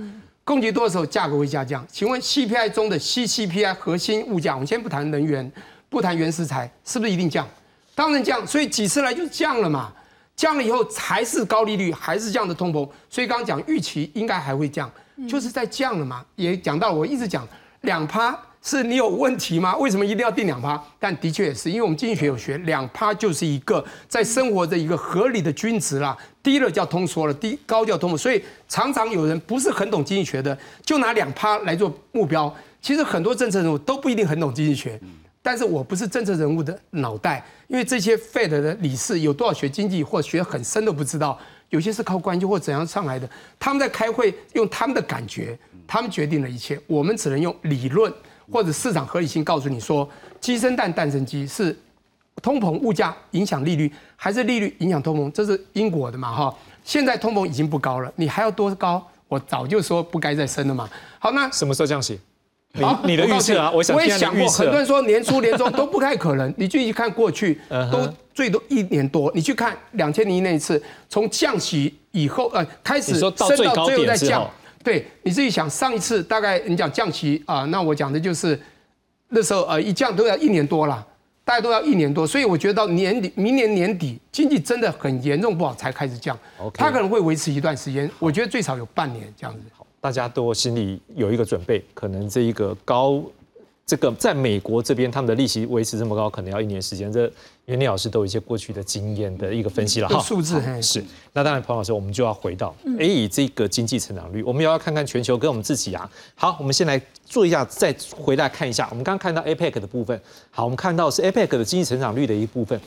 H: 供给多的时候，价格会下降。请问 CPI 中的 CCPI 核心物价，我们先不谈能源，不谈原食材，是不是一定降？当然降，所以几次来就降了嘛。降了以后还是高利率，还是这样的通膨，所以刚刚讲预期应该还会降，就是在降了嘛。也讲到我一直讲两趴是你有问题吗？为什么一定要定两趴？但的确也是，因为我们经济学有学，两趴就是一个在生活的一个合理的均值啦。低了叫通缩了，低高叫通膨，所以常常有人不是很懂经济学的，就拿两趴来做目标。其实很多政策人物都不一定很懂经济学。但是我不是政治人物的脑袋，因为这些 Fed 的理事有多少学经济或学很深都不知道，有些是靠关系或怎样上来的。他们在开会用他们的感觉，他们决定了一切。我们只能用理论或者市场合理性告诉你说，鸡生蛋，蛋生鸡，是通膨物价影响利率，还是利率影响通膨？这是因果的嘛？哈，现在通膨已经不高了，你还要多高？我早就说不该再升了嘛。好，那
A: 什么时候降息？你你的预测啊，
H: 我
A: 也
H: 想过，很多人说年初年终 都不太可能。你继续看过去，都最多一年多。你去看两千零一那一次，从降息以后，呃，开始升到最后再降。对，你自己想，上一次大概你讲降息啊，那我讲的就是那时候呃一降都要一年多了，大概都要一年多。所以我觉得到年底，明年年底经济真的很严重不好才开始降，它可能会维持一段时间。我觉得最少有半年这样子。
A: 大家都心里有一个准备，可能这一个高，这个在美国这边他们的利息维持这么高，可能要一年时间。这袁立老师都有一些过去的经验的一个分析了哈。
H: 数字
A: 是。那当然，彭老师，我们就要回到，哎，以这个经济成长率，我们也要看看全球跟我们自己啊。好，我们先来做一下，再回来看一下。我们刚刚看到 APEC 的部分，好，我们看到是 APEC 的经济成长率的一部分。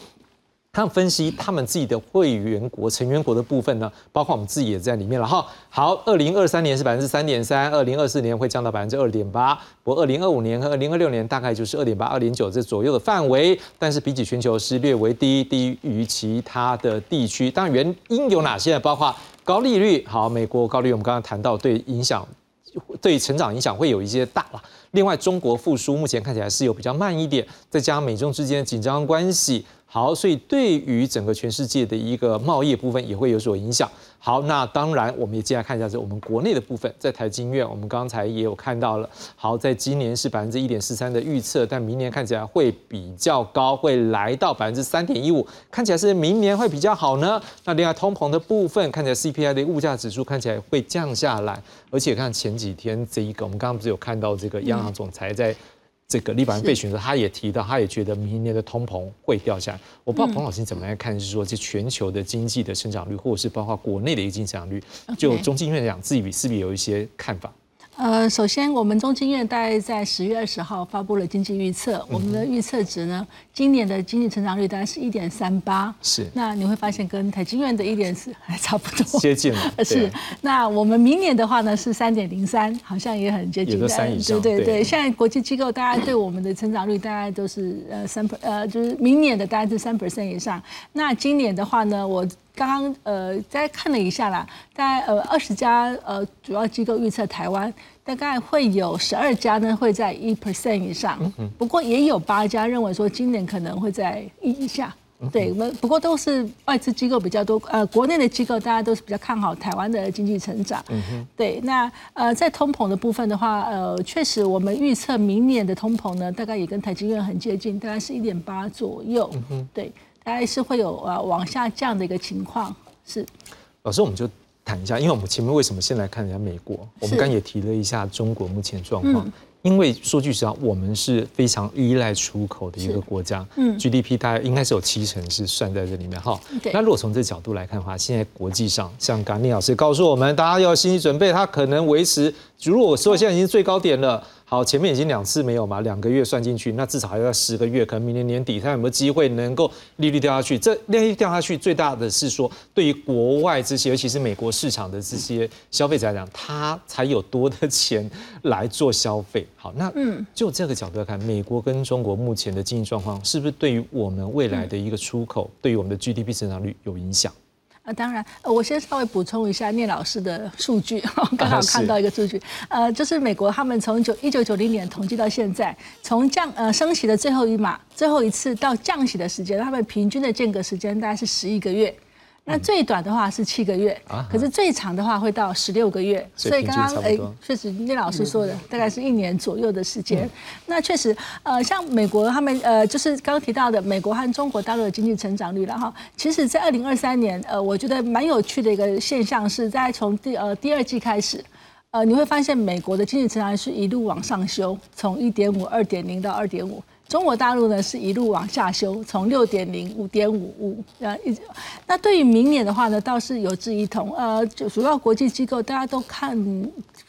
A: 他们分析他们自己的会员国、成员国的部分呢，包括我们自己也在里面了哈。好，二零二三年是百分之三点三，二零二四年会降到百分之二点八，不过二零二五年和二零二六年大概就是二点八、二点九这左右的范围，但是比起全球是略为低，低于其他的地区。当然原因有哪些？包括高利率，好，美国高利率我们刚刚谈到，对影响、对成长影响会有一些大了。另外，中国复苏目前看起来是有比较慢一点，再加上美中之间的紧张关系。好，所以对于整个全世界的一个贸易部分也会有所影响。好，那当然我们也接下来看一下，是我们国内的部分，在台经院，我们刚才也有看到了。好，在今年是百分之一点四三的预测，但明年看起来会比较高，会来到百分之三点一五，看起来是明年会比较好呢。那另外通膨的部分，看起来 CPI 的物价指数看起来会降下来，而且看前几天这一个，我们刚刚不是有看到这个央行总裁在。这个利巴人被选择，他也提到，他也觉得明年的通膨会掉下来。我不知道彭老师怎么来看，是说这全球的经济的成长率，或者是包括国内的一个经济增长率，就中经院讲自己比是不是有一些看法？
F: 呃，首先，我们中经院大概在十月二十号发布了经济预测，我们的预测值呢，今年的经济成长率大概是一点三八，
A: 是。
F: 那你会发现跟台经院的一点四还差不多，
A: 接近了。
F: 是。那我们明年的话呢是三点零三，好像也很接近。
A: 有三以上。
F: 对对对，现在国际机构大家对我们的成长率大概都是呃三呃，就是明年的大概是三 percent 以上。那今年的话呢，我。刚刚呃，再看了一下啦，大概呃二十家呃主要机构预测台湾大概会有十二家呢会在一 percent 以上，不过也有八家认为说今年可能会在一以下，对，我们不过都是外资机构比较多，呃，国内的机构大家都是比较看好台湾的经济成长，对，那呃在通膨的部分的话，呃，确实我们预测明年的通膨呢，大概也跟台积院很接近，大概是一点八左右，对。大概是会有呃往下降的一个情况，是。
A: 老师，我们就谈一下，因为我们前面为什么先来看一下美国？我们刚也提了一下中国目前状况。因为说句实话，我们是非常依赖出口的一个国家，嗯，GDP 大概应该是有七成是算在这里面哈。那如果从这角度来看的话，现在国际上，像刚聂老师告诉我们，大家要有心理准备，它可能维持，如果说现在已经最高点了。好，前面已经两次没有嘛，两个月算进去，那至少还要十个月，可能明年年底，它有没有机会能够利率掉下去？这利率掉下去，最大的是说，对于国外这些，尤其是美国市场的这些消费者来讲，他才有多的钱来做消费。好，那嗯，就这个角度来看，美国跟中国目前的经济状况，是不是对于我们未来的一个出口，对于我们的 GDP 增长率有影响？
F: 啊，当然，我先稍微补充一下聂老师的数据，刚好看到一个数据，呃，就是美国他们从九一九九零年统计到现在，从降呃升息的最后一码，最后一次到降息的时间，他们平均的间隔时间大概是十一个月。那最短的话是七个月，可是最长的话会到十六个月。
A: 所以刚刚哎，
F: 确实聂老师说的，大概是一年左右的时间。那确实，呃，像美国他们呃，就是刚刚提到的美国和中国大陆的经济成长率了哈。其实，在二零二三年，呃，我觉得蛮有趣的一个现象是在从第呃第二季开始，呃，你会发现美国的经济成长率是一路往上修，从一点五、二点零到二点五。中国大陆呢是一路往下修，从六点零、五点五五，呃，一直。那对于明年的话呢，倒是有志一同，呃，就主要国际机构大家都看。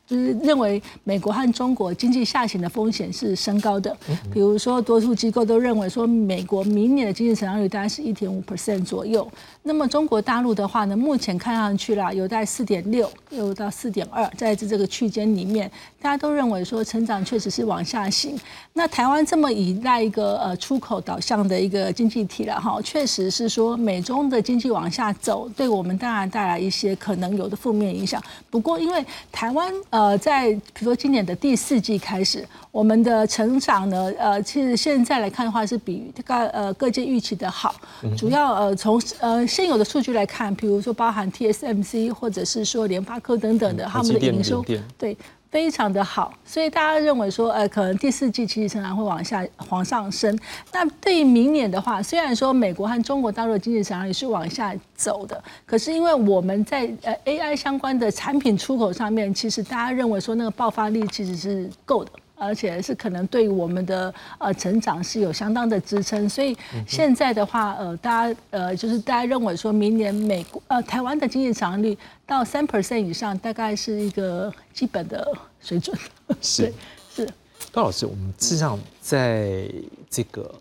F: 就是认为美国和中国经济下行的风险是升高的，比如说多数机构都认为说美国明年的经济成长率大概是一点五 percent 左右，那么中国大陆的话呢，目前看上去啦有在四点六，有到四点二，在这这个区间里面，大家都认为说成长确实是往下行。那台湾这么依赖一个呃出口导向的一个经济体了哈，确实是说美中的经济往下走，对我们当然带来一些可能有的负面影响。不过因为台湾。呃，在比如说今年的第四季开始，我们的成长呢，呃，其实现在来看的话是比各呃各界预期的好。主要呃从呃现有的数据来看，比如说包含 TSMC 或者是说联发科等等的，他们的营收对。非常的好，所以大家认为说，呃，可能第四季其实成长会往下、往上升。那对于明年的话，虽然说美国和中国大陆的经济增长也是往下走的，可是因为我们在呃 AI 相关的产品出口上面，其实大家认为说那个爆发力其实是够的。而且是可能对我们的呃成长是有相当的支撑，所以现在的话，呃，大家呃就是大家认为说明年美国呃台湾的经济成长率到三 percent 以上，大概是一个基本的水准。
A: 是。
F: 是，
A: 高老师，我们事实上在这个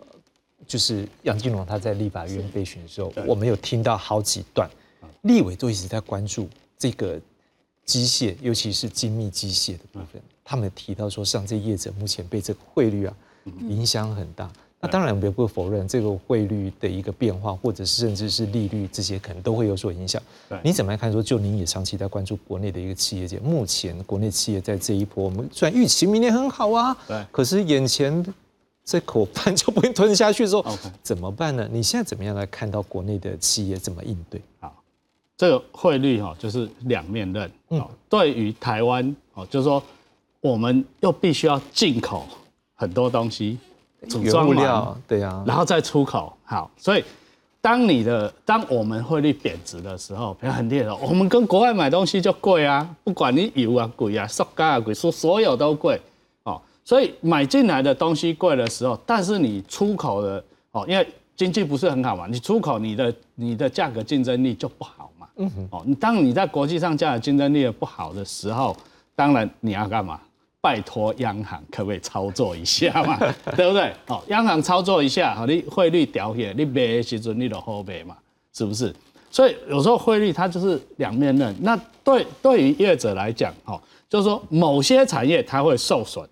A: 就是杨金龙他在立法院备选的时候，我们有听到好几段，立委都一直在关注这个机械，尤其是精密机械的部分。他们提到说，像这业者目前被这个汇率啊影响很大。那当然，我们不否认这个汇率的一个变化，或者是甚至是利率这些，可能都会有所影响。你怎么来看？说就您也长期在关注国内的一个企业界，目前国内企业在这一波，我们虽然预期明年很好啊，对，可是眼前这口饭就不会吞下去，说怎么办呢？你现在怎么样来看到国内的企业怎么应对？
G: 好，这个汇率哈，就是两面刃。嗯，对于台湾哦，就是说。我们又必须要进口很多东西，
A: 组装料，对呀，
G: 然后再出口。好，所以当你的当我们汇率贬值的时候，比如很厉害，我们跟国外买东西就贵啊，不管你油啊贵啊，塑胶啊贵，说所有都贵哦。所以买进来的东西贵的时候，但是你出口的哦，因为经济不是很好嘛，你出口你的你的价格竞争力就不好嘛。嗯哼，哦，当你在国际上价格竞争力不好的时候。当然你要干嘛？拜托央行可不可以操作一下嘛？对不对？哦，央行操作一下，好，你汇率调起来，你卖的时阵你就好卖嘛，是不是？所以有时候汇率它就是两面刃。那对对于业者来讲，哦，就是说某些产业它会受损，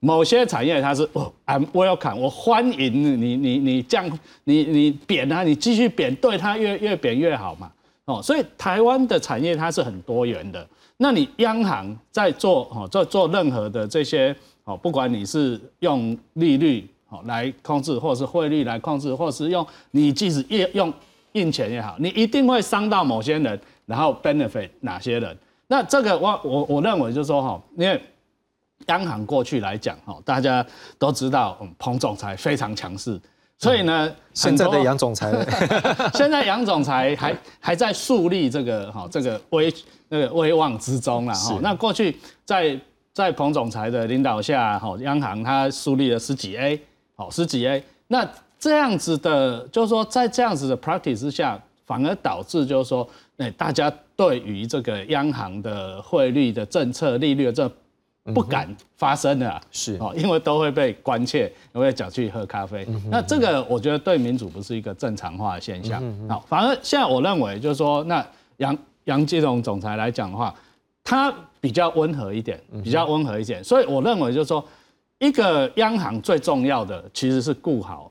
G: 某些产业它是哦，I'm welcome，我欢迎你你你降你你贬它，你继续贬，对它越越贬越好嘛。哦，所以台湾的产业它是很多元的。那你央行在做哦，做做任何的这些哦，不管你是用利率哦来控制，或是汇率来控制，或是用你即使用用印钱也好，你一定会伤到某些人，然后 benefit 哪些人？那这个我我我认为就是说哈，因为央行过去来讲哈，大家都知道彭总裁非常强势。所以呢，
A: 现在的杨总裁，
G: 现在杨总裁还 还在树立这个哈这个威那个威望之中了哈。那过去在在彭总裁的领导下，哈央行它树立了十几 A，好十几 A。那这样子的，就是说在这样子的 practice 之下，反而导致就是说，哎大家对于这个央行的汇率的政策、利率的这。不敢发声的，
A: 是
G: 哦，因为都会被关切，都会讲去喝咖啡。那这个我觉得对民主不是一个正常化的现象。好，反而现在我认为就是说，那杨杨金龙总裁来讲的话，他比较温和一点，比较温和一点。所以我认为就是说，一个央行最重要的其实是顾好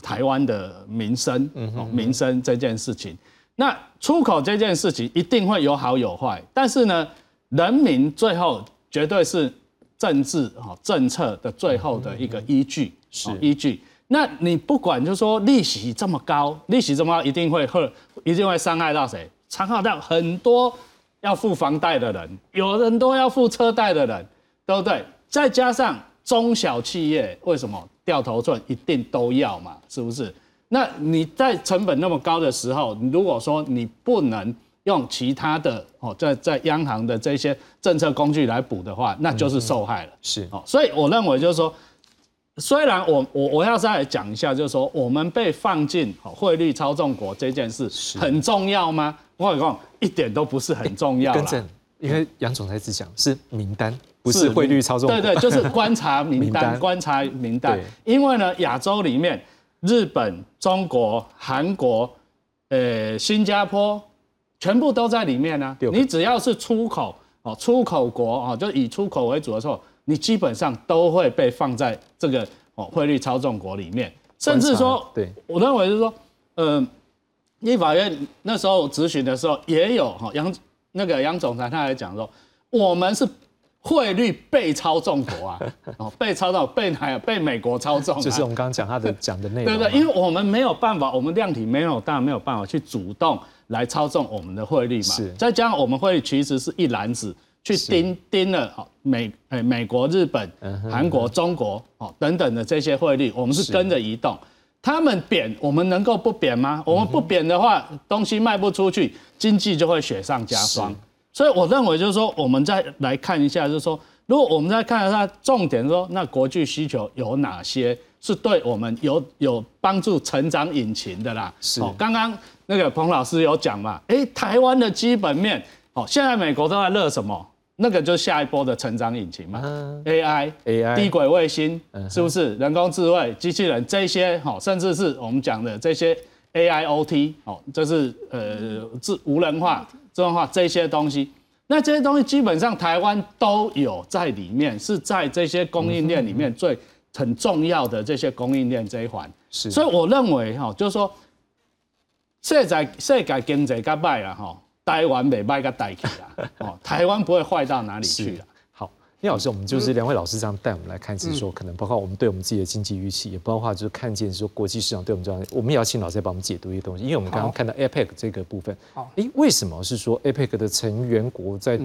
G: 台湾的民生，民生这件事情。那出口这件事情一定会有好有坏，但是呢，人民最后。绝对是政治哈政策的最后的一个依据，
A: 是
G: 依据。那你不管就说利息这么高，利息这么高，一定会会一定会伤害到谁？伤害到很多要付房贷的人，有很多要付车贷的人，对不对？再加上中小企业，为什么掉头寸一定都要嘛？是不是？那你在成本那么高的时候，如果说你不能。用其他的哦，在在央行的这些政策工具来补的话，那就是受害了。
A: 是
G: 哦，所以我认为就是说，虽然我我我要再讲一下，就是说我们被放进汇率操纵国这件事很重要吗？我讲一点都不是很重要。
A: 更正，因为杨总裁只讲是名单，不是汇率操纵。
G: 对对，就是观察名单，观察名单。因为呢，亚洲里面，日本、中国、韩国、呃，新加坡。全部都在里面呢。你只要是出口哦，出口国哦，就以出口为主的时候，你基本上都会被放在这个哦汇率操纵国里面。甚至说，
A: 对
G: 我认为是说，呃，立法院那时候咨询的时候也有哈杨那个杨总裁他来讲说，我们是汇率被操纵国啊，哦被操纵被哪被美国操纵？
A: 就是我们刚刚讲他的讲的内容。对
G: 对，因为我们没有办法，我们量体没有大，没有办法去主动。来操纵我们的汇率嘛，
A: 是。
G: 再加上我们汇率其实是一篮子去盯盯了哦美诶美国、日本、韩国、中国哦等等的这些汇率，我们是跟着移动。他们贬，我们能够不贬吗？我们不贬的话，东西卖不出去，经济就会雪上加霜。所以我认为就是说，我们再来看一下，就是说，如果我们再看一下重点，说那国际需求有哪些是对我们有有帮助成长引擎的啦？
A: 是。
G: 刚刚。那个彭老师有讲嘛？哎，台湾的基本面，哦，现在美国都在热什么？那个就是下一波的成长引擎嘛，AI，AI，低轨卫星，是不是？人工智慧、机器人这些，哈，甚至是我们讲的这些 AIoT，哦，这是呃自无人化、自动化这些东西。那这些东西基本上台湾都有在里面，是在这些供应链里面最很重要的这些供应链这一环。
A: 是，
G: 所以我认为哈，就是说。现在世界经济较歹啦，哈，台湾袂歹个带起啦，哦，台湾不会坏到哪里去啦。
A: 好，聂老师，我们就是两位老师这样带我们来看，就是说可能包括我们对我们自己的经济预期，也包括就是看见说国际市场对我们这样，我们也要请老师帮我们解读一些东西，因为我们刚刚看到 APEC 这个部分，哎，为什么是说 APEC 的成员国在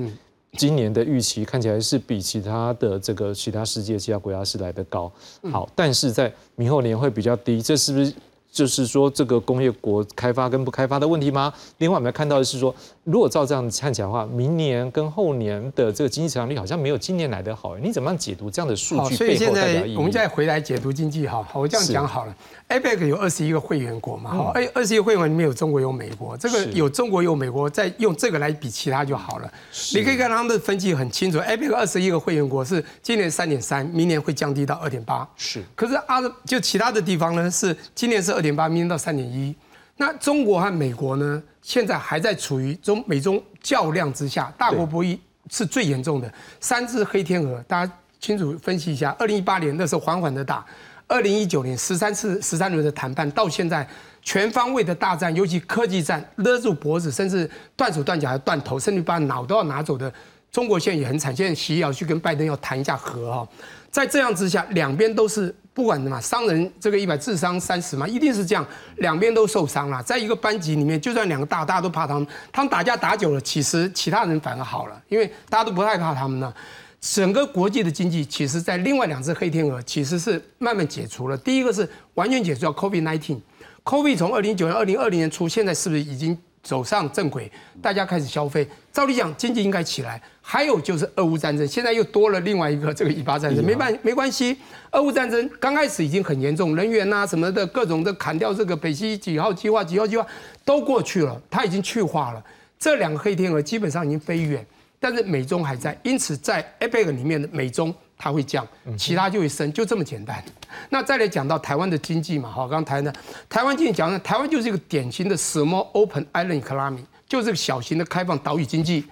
A: 今年的预期看起来是比其他的这个其他世界其他国家是来的高？好，但是在明后年会比较低，这是不是？就是说这个工业国开发跟不开发的问题吗？另外我们看到的是说，如果照这样看起来的话，明年跟后年的这个经济成长率好像没有今年来的好，你怎么样解读这样的数据
H: 所以现在我们再回来解读经济哈，我这样讲好了。APEC 有二十一个会员国嘛，哈，哎，二十一个会员里面有中国有美国，这个有中国有美国，再用这个来比其他就好了。你可以看他们的分析很清楚，APEC 二十一个会员国是今年三点三，明年会降低到二点八。
A: 是，
H: 可是阿就其他的地方呢，是今年是二点八，明年到三点一。那中国和美国呢，现在还在处于中美中较量之下，大国博弈是最严重的。三只黑天鹅，大家清楚分析一下，二零一八年那时候缓缓的打。二零一九年十三次十三轮的谈判到现在，全方位的大战，尤其科技战，勒住脖子，甚至断手断脚，还断头，甚至把脑都要拿走的。中国现在也很惨，现在习要去跟拜登要谈一下和哈。在这样之下，两边都是不管什么伤人，这个一百智商三十嘛，一定是这样，两边都受伤了。在一个班级里面，就算两个大，大家都怕他们，他们打架打久了，其实其他人反而好了，因为大家都不害怕他们了。整个国际的经济，其实，在另外两只黑天鹅，其实是慢慢解除了。第一个是完全解除，叫 COVID-19。COVID 从二零九年、二零二零年初，现在是不是已经走上正轨？大家开始消费，照理讲，经济应该起来。还有就是俄乌战争，现在又多了另外一个这个以巴战争，没办没关系。俄乌战争刚开始已经很严重，人员啊什么的各种的砍掉这个北溪几号计划、几号计划都过去了，它已经去化了。这两个黑天鹅基本上已经飞远。但是美中还在，因此在 APEC 里面的美中它会降，其他就会升，就这么简单。那再来讲到台湾的经济嘛，好，刚才呢，台湾经济讲呢，台湾就是一个典型的 small open island economy，就是个小型的开放岛屿经济。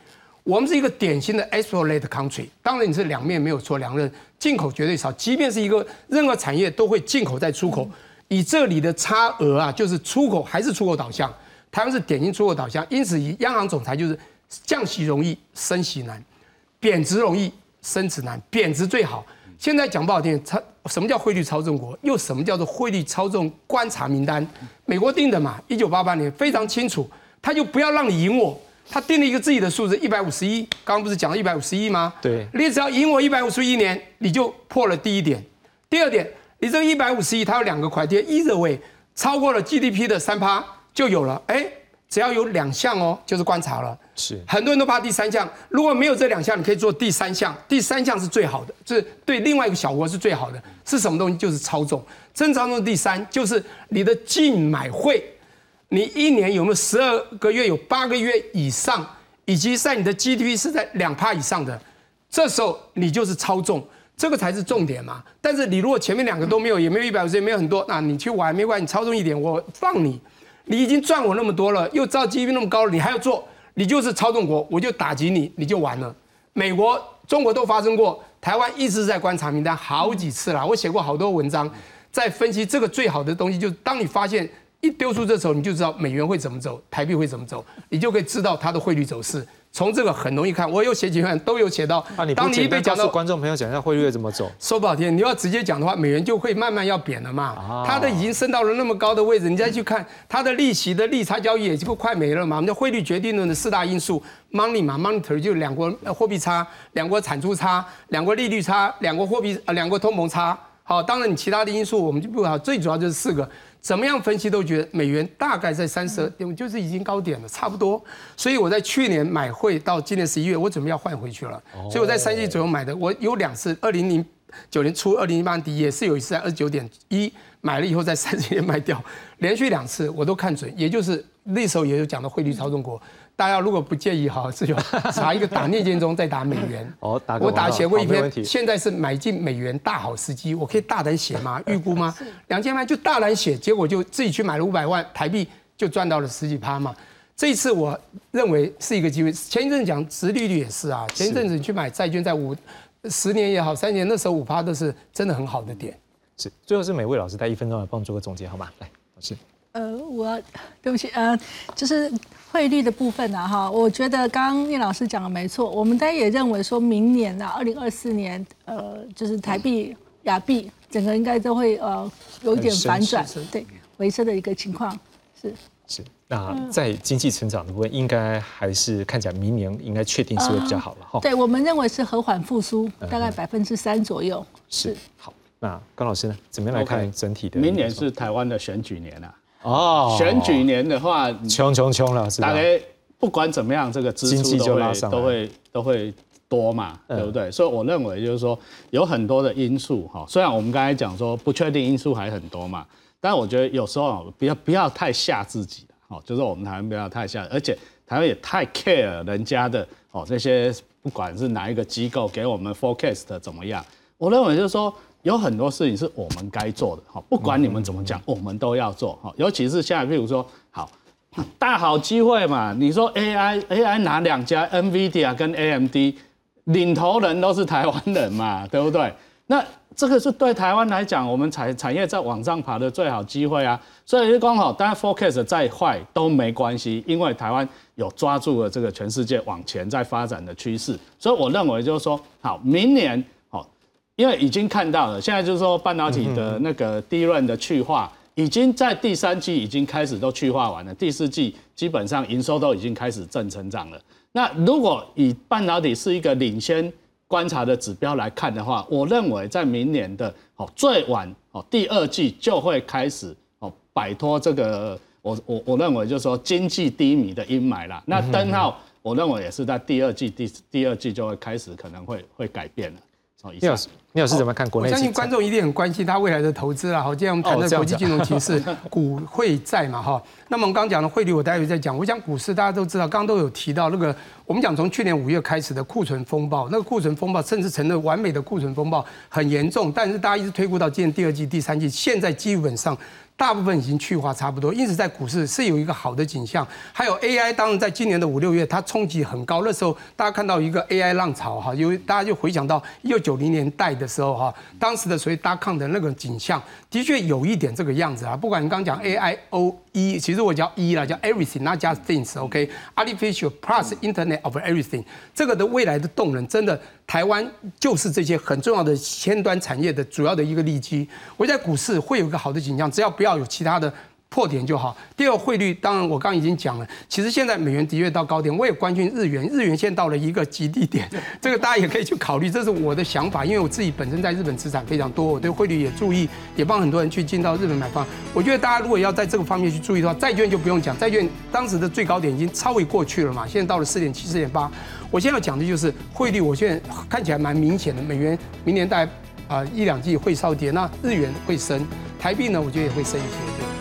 H: 我们是一个典型的 isolated country，当然你是两面没有错，两刃进口绝对少，即便是一个任何产业都会进口再出口，以这里的差额啊，就是出口还是出口导向，台湾是典型出口导向，因此以央行总裁就是。降息容易，升息难；贬值容易，升值难。贬值最好。现在讲不好听，操，什么叫汇率操纵国？又什么叫做汇率操纵观察名单？美国定的嘛，一九八八年非常清楚，他就不要让你赢我，他定了一个自己的数字一百五十一。刚刚不是讲了一百五十一吗？
A: 对，
H: 你只要赢我一百五十一年，你就破了第一点。第二点，你这一百五十一，它有两个块贴，一的位超过了 GDP 的三趴就有了。哎。只要有两项哦，就是观察了。
A: 是
H: 很多人都怕第三项，如果没有这两项，你可以做第三项。第三项是最好的，是对另外一个小国是最好的。是什么东西？就是操纵。真操纵第三就是你的净买汇，你一年有没有十二个月有八个月以上，以及在你的 GDP 是在两帕以上的，这时候你就是操纵，这个才是重点嘛。但是你如果前面两个都没有，也没有一百五十，也没有很多，那你去玩没关系，你操纵一点，我放你。你已经赚我那么多了，又造 GDP 那么高了，你还要做，你就是操纵国，我就打击你，你就完了。美国、中国都发生过，台湾一直在观察名单好几次了，我写过好多文章，在分析这个最好的东西，就是当你发现一丢出这时候，你就知道美元会怎么走，台币会怎么走，你就可以知道它的汇率走势。从这个很容易看，我有写几份都有写到。
A: 啊，你不简单告诉观众朋友讲一下汇率怎么走？
H: 说不好听，你要直接讲的话，美元就会慢慢要贬了嘛。它的已经升到了那么高的位置，你再去看它的利息的利差交易也就快没了嘛。我们的汇率决定论的四大因素，money 嘛，monetary 就两国货币差、两国产出差、两国利率差、两国货币呃两国通膨差。好，当然你其他的因素我们就不好，最主要就是四个。怎么样分析都觉得美元大概在三十二，就是已经高点了，差不多。所以我在去年买汇到今年十一月，我准备要换回去了。所以我在三季左右买的，我有两次，二零零九年初、二零零八年底也是有一次在二十九点一买了以后在三十年卖掉，连续两次我都看准，也就是那时候也有讲到汇率操纵国。大家如果不介意哈，这就查一个打聂建中再打美元。
A: 哦，打
H: 我打写过一篇，现在是买进美元大好时机，我可以大胆写吗？预估吗？两千万就大胆写，结果就自己去买了五百万台币，就赚到了十几趴嘛。这一次我认为是一个机会。前一阵讲殖利率也是啊，前一阵子你去买债券，在五十年也好，三年那时候五趴都是真的很好的点。
A: 是，最后是每位老师在一分钟来帮我做个总结，好吗？来，老师。
F: 呃，我对不起，呃，就是汇率的部分呢，哈，我觉得刚刚聂老师讲的没错，我们大家也认为说明年呢，二零二四年，呃，就是台币、亚币整个应该都会呃有一点反转，对，回升的一个情况，是
A: 是。那在经济成长的部分，应该还是看起来明年应该确定是会比较好了哈。
F: 对我们认为是和缓复苏，大概百分之三左右。
A: 是好。那高老师呢？怎么样来看整体的？
G: 明年是台湾的选举年啊。
A: 哦，
G: 选举年的话，
A: 穷穷穷了，是吧？
G: 大概不管怎么样，这个支出都会都会都会多嘛，对不对？所以我认为就是说有很多的因素哈。虽然我们刚才讲说不确定因素还很多嘛，但我觉得有时候不要不要太吓自己哦，就是我们台湾不要太吓，而且台湾也太 care 人家的哦这些不管是哪一个机构给我们 forecast 怎么样，我认为就是说。有很多事情是我们该做的，哈，不管你们怎么讲，我们都要做，哈。尤其是现在，譬如说，好，大好机会嘛。你说 AI，AI 哪两家？NVIDIA 跟 AMD 领头人都是台湾人嘛，对不对？那这个是对台湾来讲，我们产产业在往上爬的最好机会啊。所以刚好，当然 forecast 再坏都没关系，因为台湾有抓住了这个全世界往前在发展的趋势。所以我认为就是说，好，明年。因为已经看到了，现在就是说半导体的那个低润的去化，已经在第三季已经开始都去化完了，第四季基本上营收都已经开始正成长了。那如果以半导体是一个领先观察的指标来看的话，我认为在明年的哦最晚哦第二季就会开始哦摆脱这个我我我认为就是说经济低迷的阴霾啦。那灯号我认为也是在第二季第第二季就会开始可能会会改变了。
A: 聂老师，聂老师怎么看国内？
H: 我相信观众一定很关心他未来的投资啦。好，今天我们谈的国际金融形势，股汇债嘛，哈。那么我们刚讲的汇率，我待会再讲。我讲股市，大家都知道，刚刚都有提到那个，我们讲从去年五月开始的库存风暴，那个库存风暴甚至成了完美的库存风暴，很严重。但是大家一直推估到今年第二季、第三季，现在基本上。大部分已经去化差不多，因此在股市是有一个好的景象。还有 AI，当然在今年的五六月，它冲击很高。那时候大家看到一个 AI 浪潮哈，因为大家就回想到一九九零年代的时候哈，当时的所谓大抗的那个景象，的确有一点这个样子啊。不管你刚刚讲 A I O E，，其实我叫 E 啦，叫 Everything，not just things，OK，artificial plus Internet of everything，这个的未来的动能，真的台湾就是这些很重要的前端产业的主要的一个利基。我在股市会有一个好的景象，只要不要有其他的。破点就好。第二，汇率当然我刚刚已经讲了，其实现在美元的确到高点，我也关心日元，日元现在到了一个极地点，这个大家也可以去考虑，这是我的想法，因为我自己本身在日本资产非常多，我对汇率也注意，也帮很多人去进到日本买房。我觉得大家如果要在这个方面去注意的话，债券就不用讲，债券当时的最高点已经超为过去了嘛，现在到了四点七、四点八。我现在要讲的就是汇率，我现在看起来蛮明显的，美元明年大概啊一两季会稍跌，那日元会升，台币呢，我觉得也会升一些。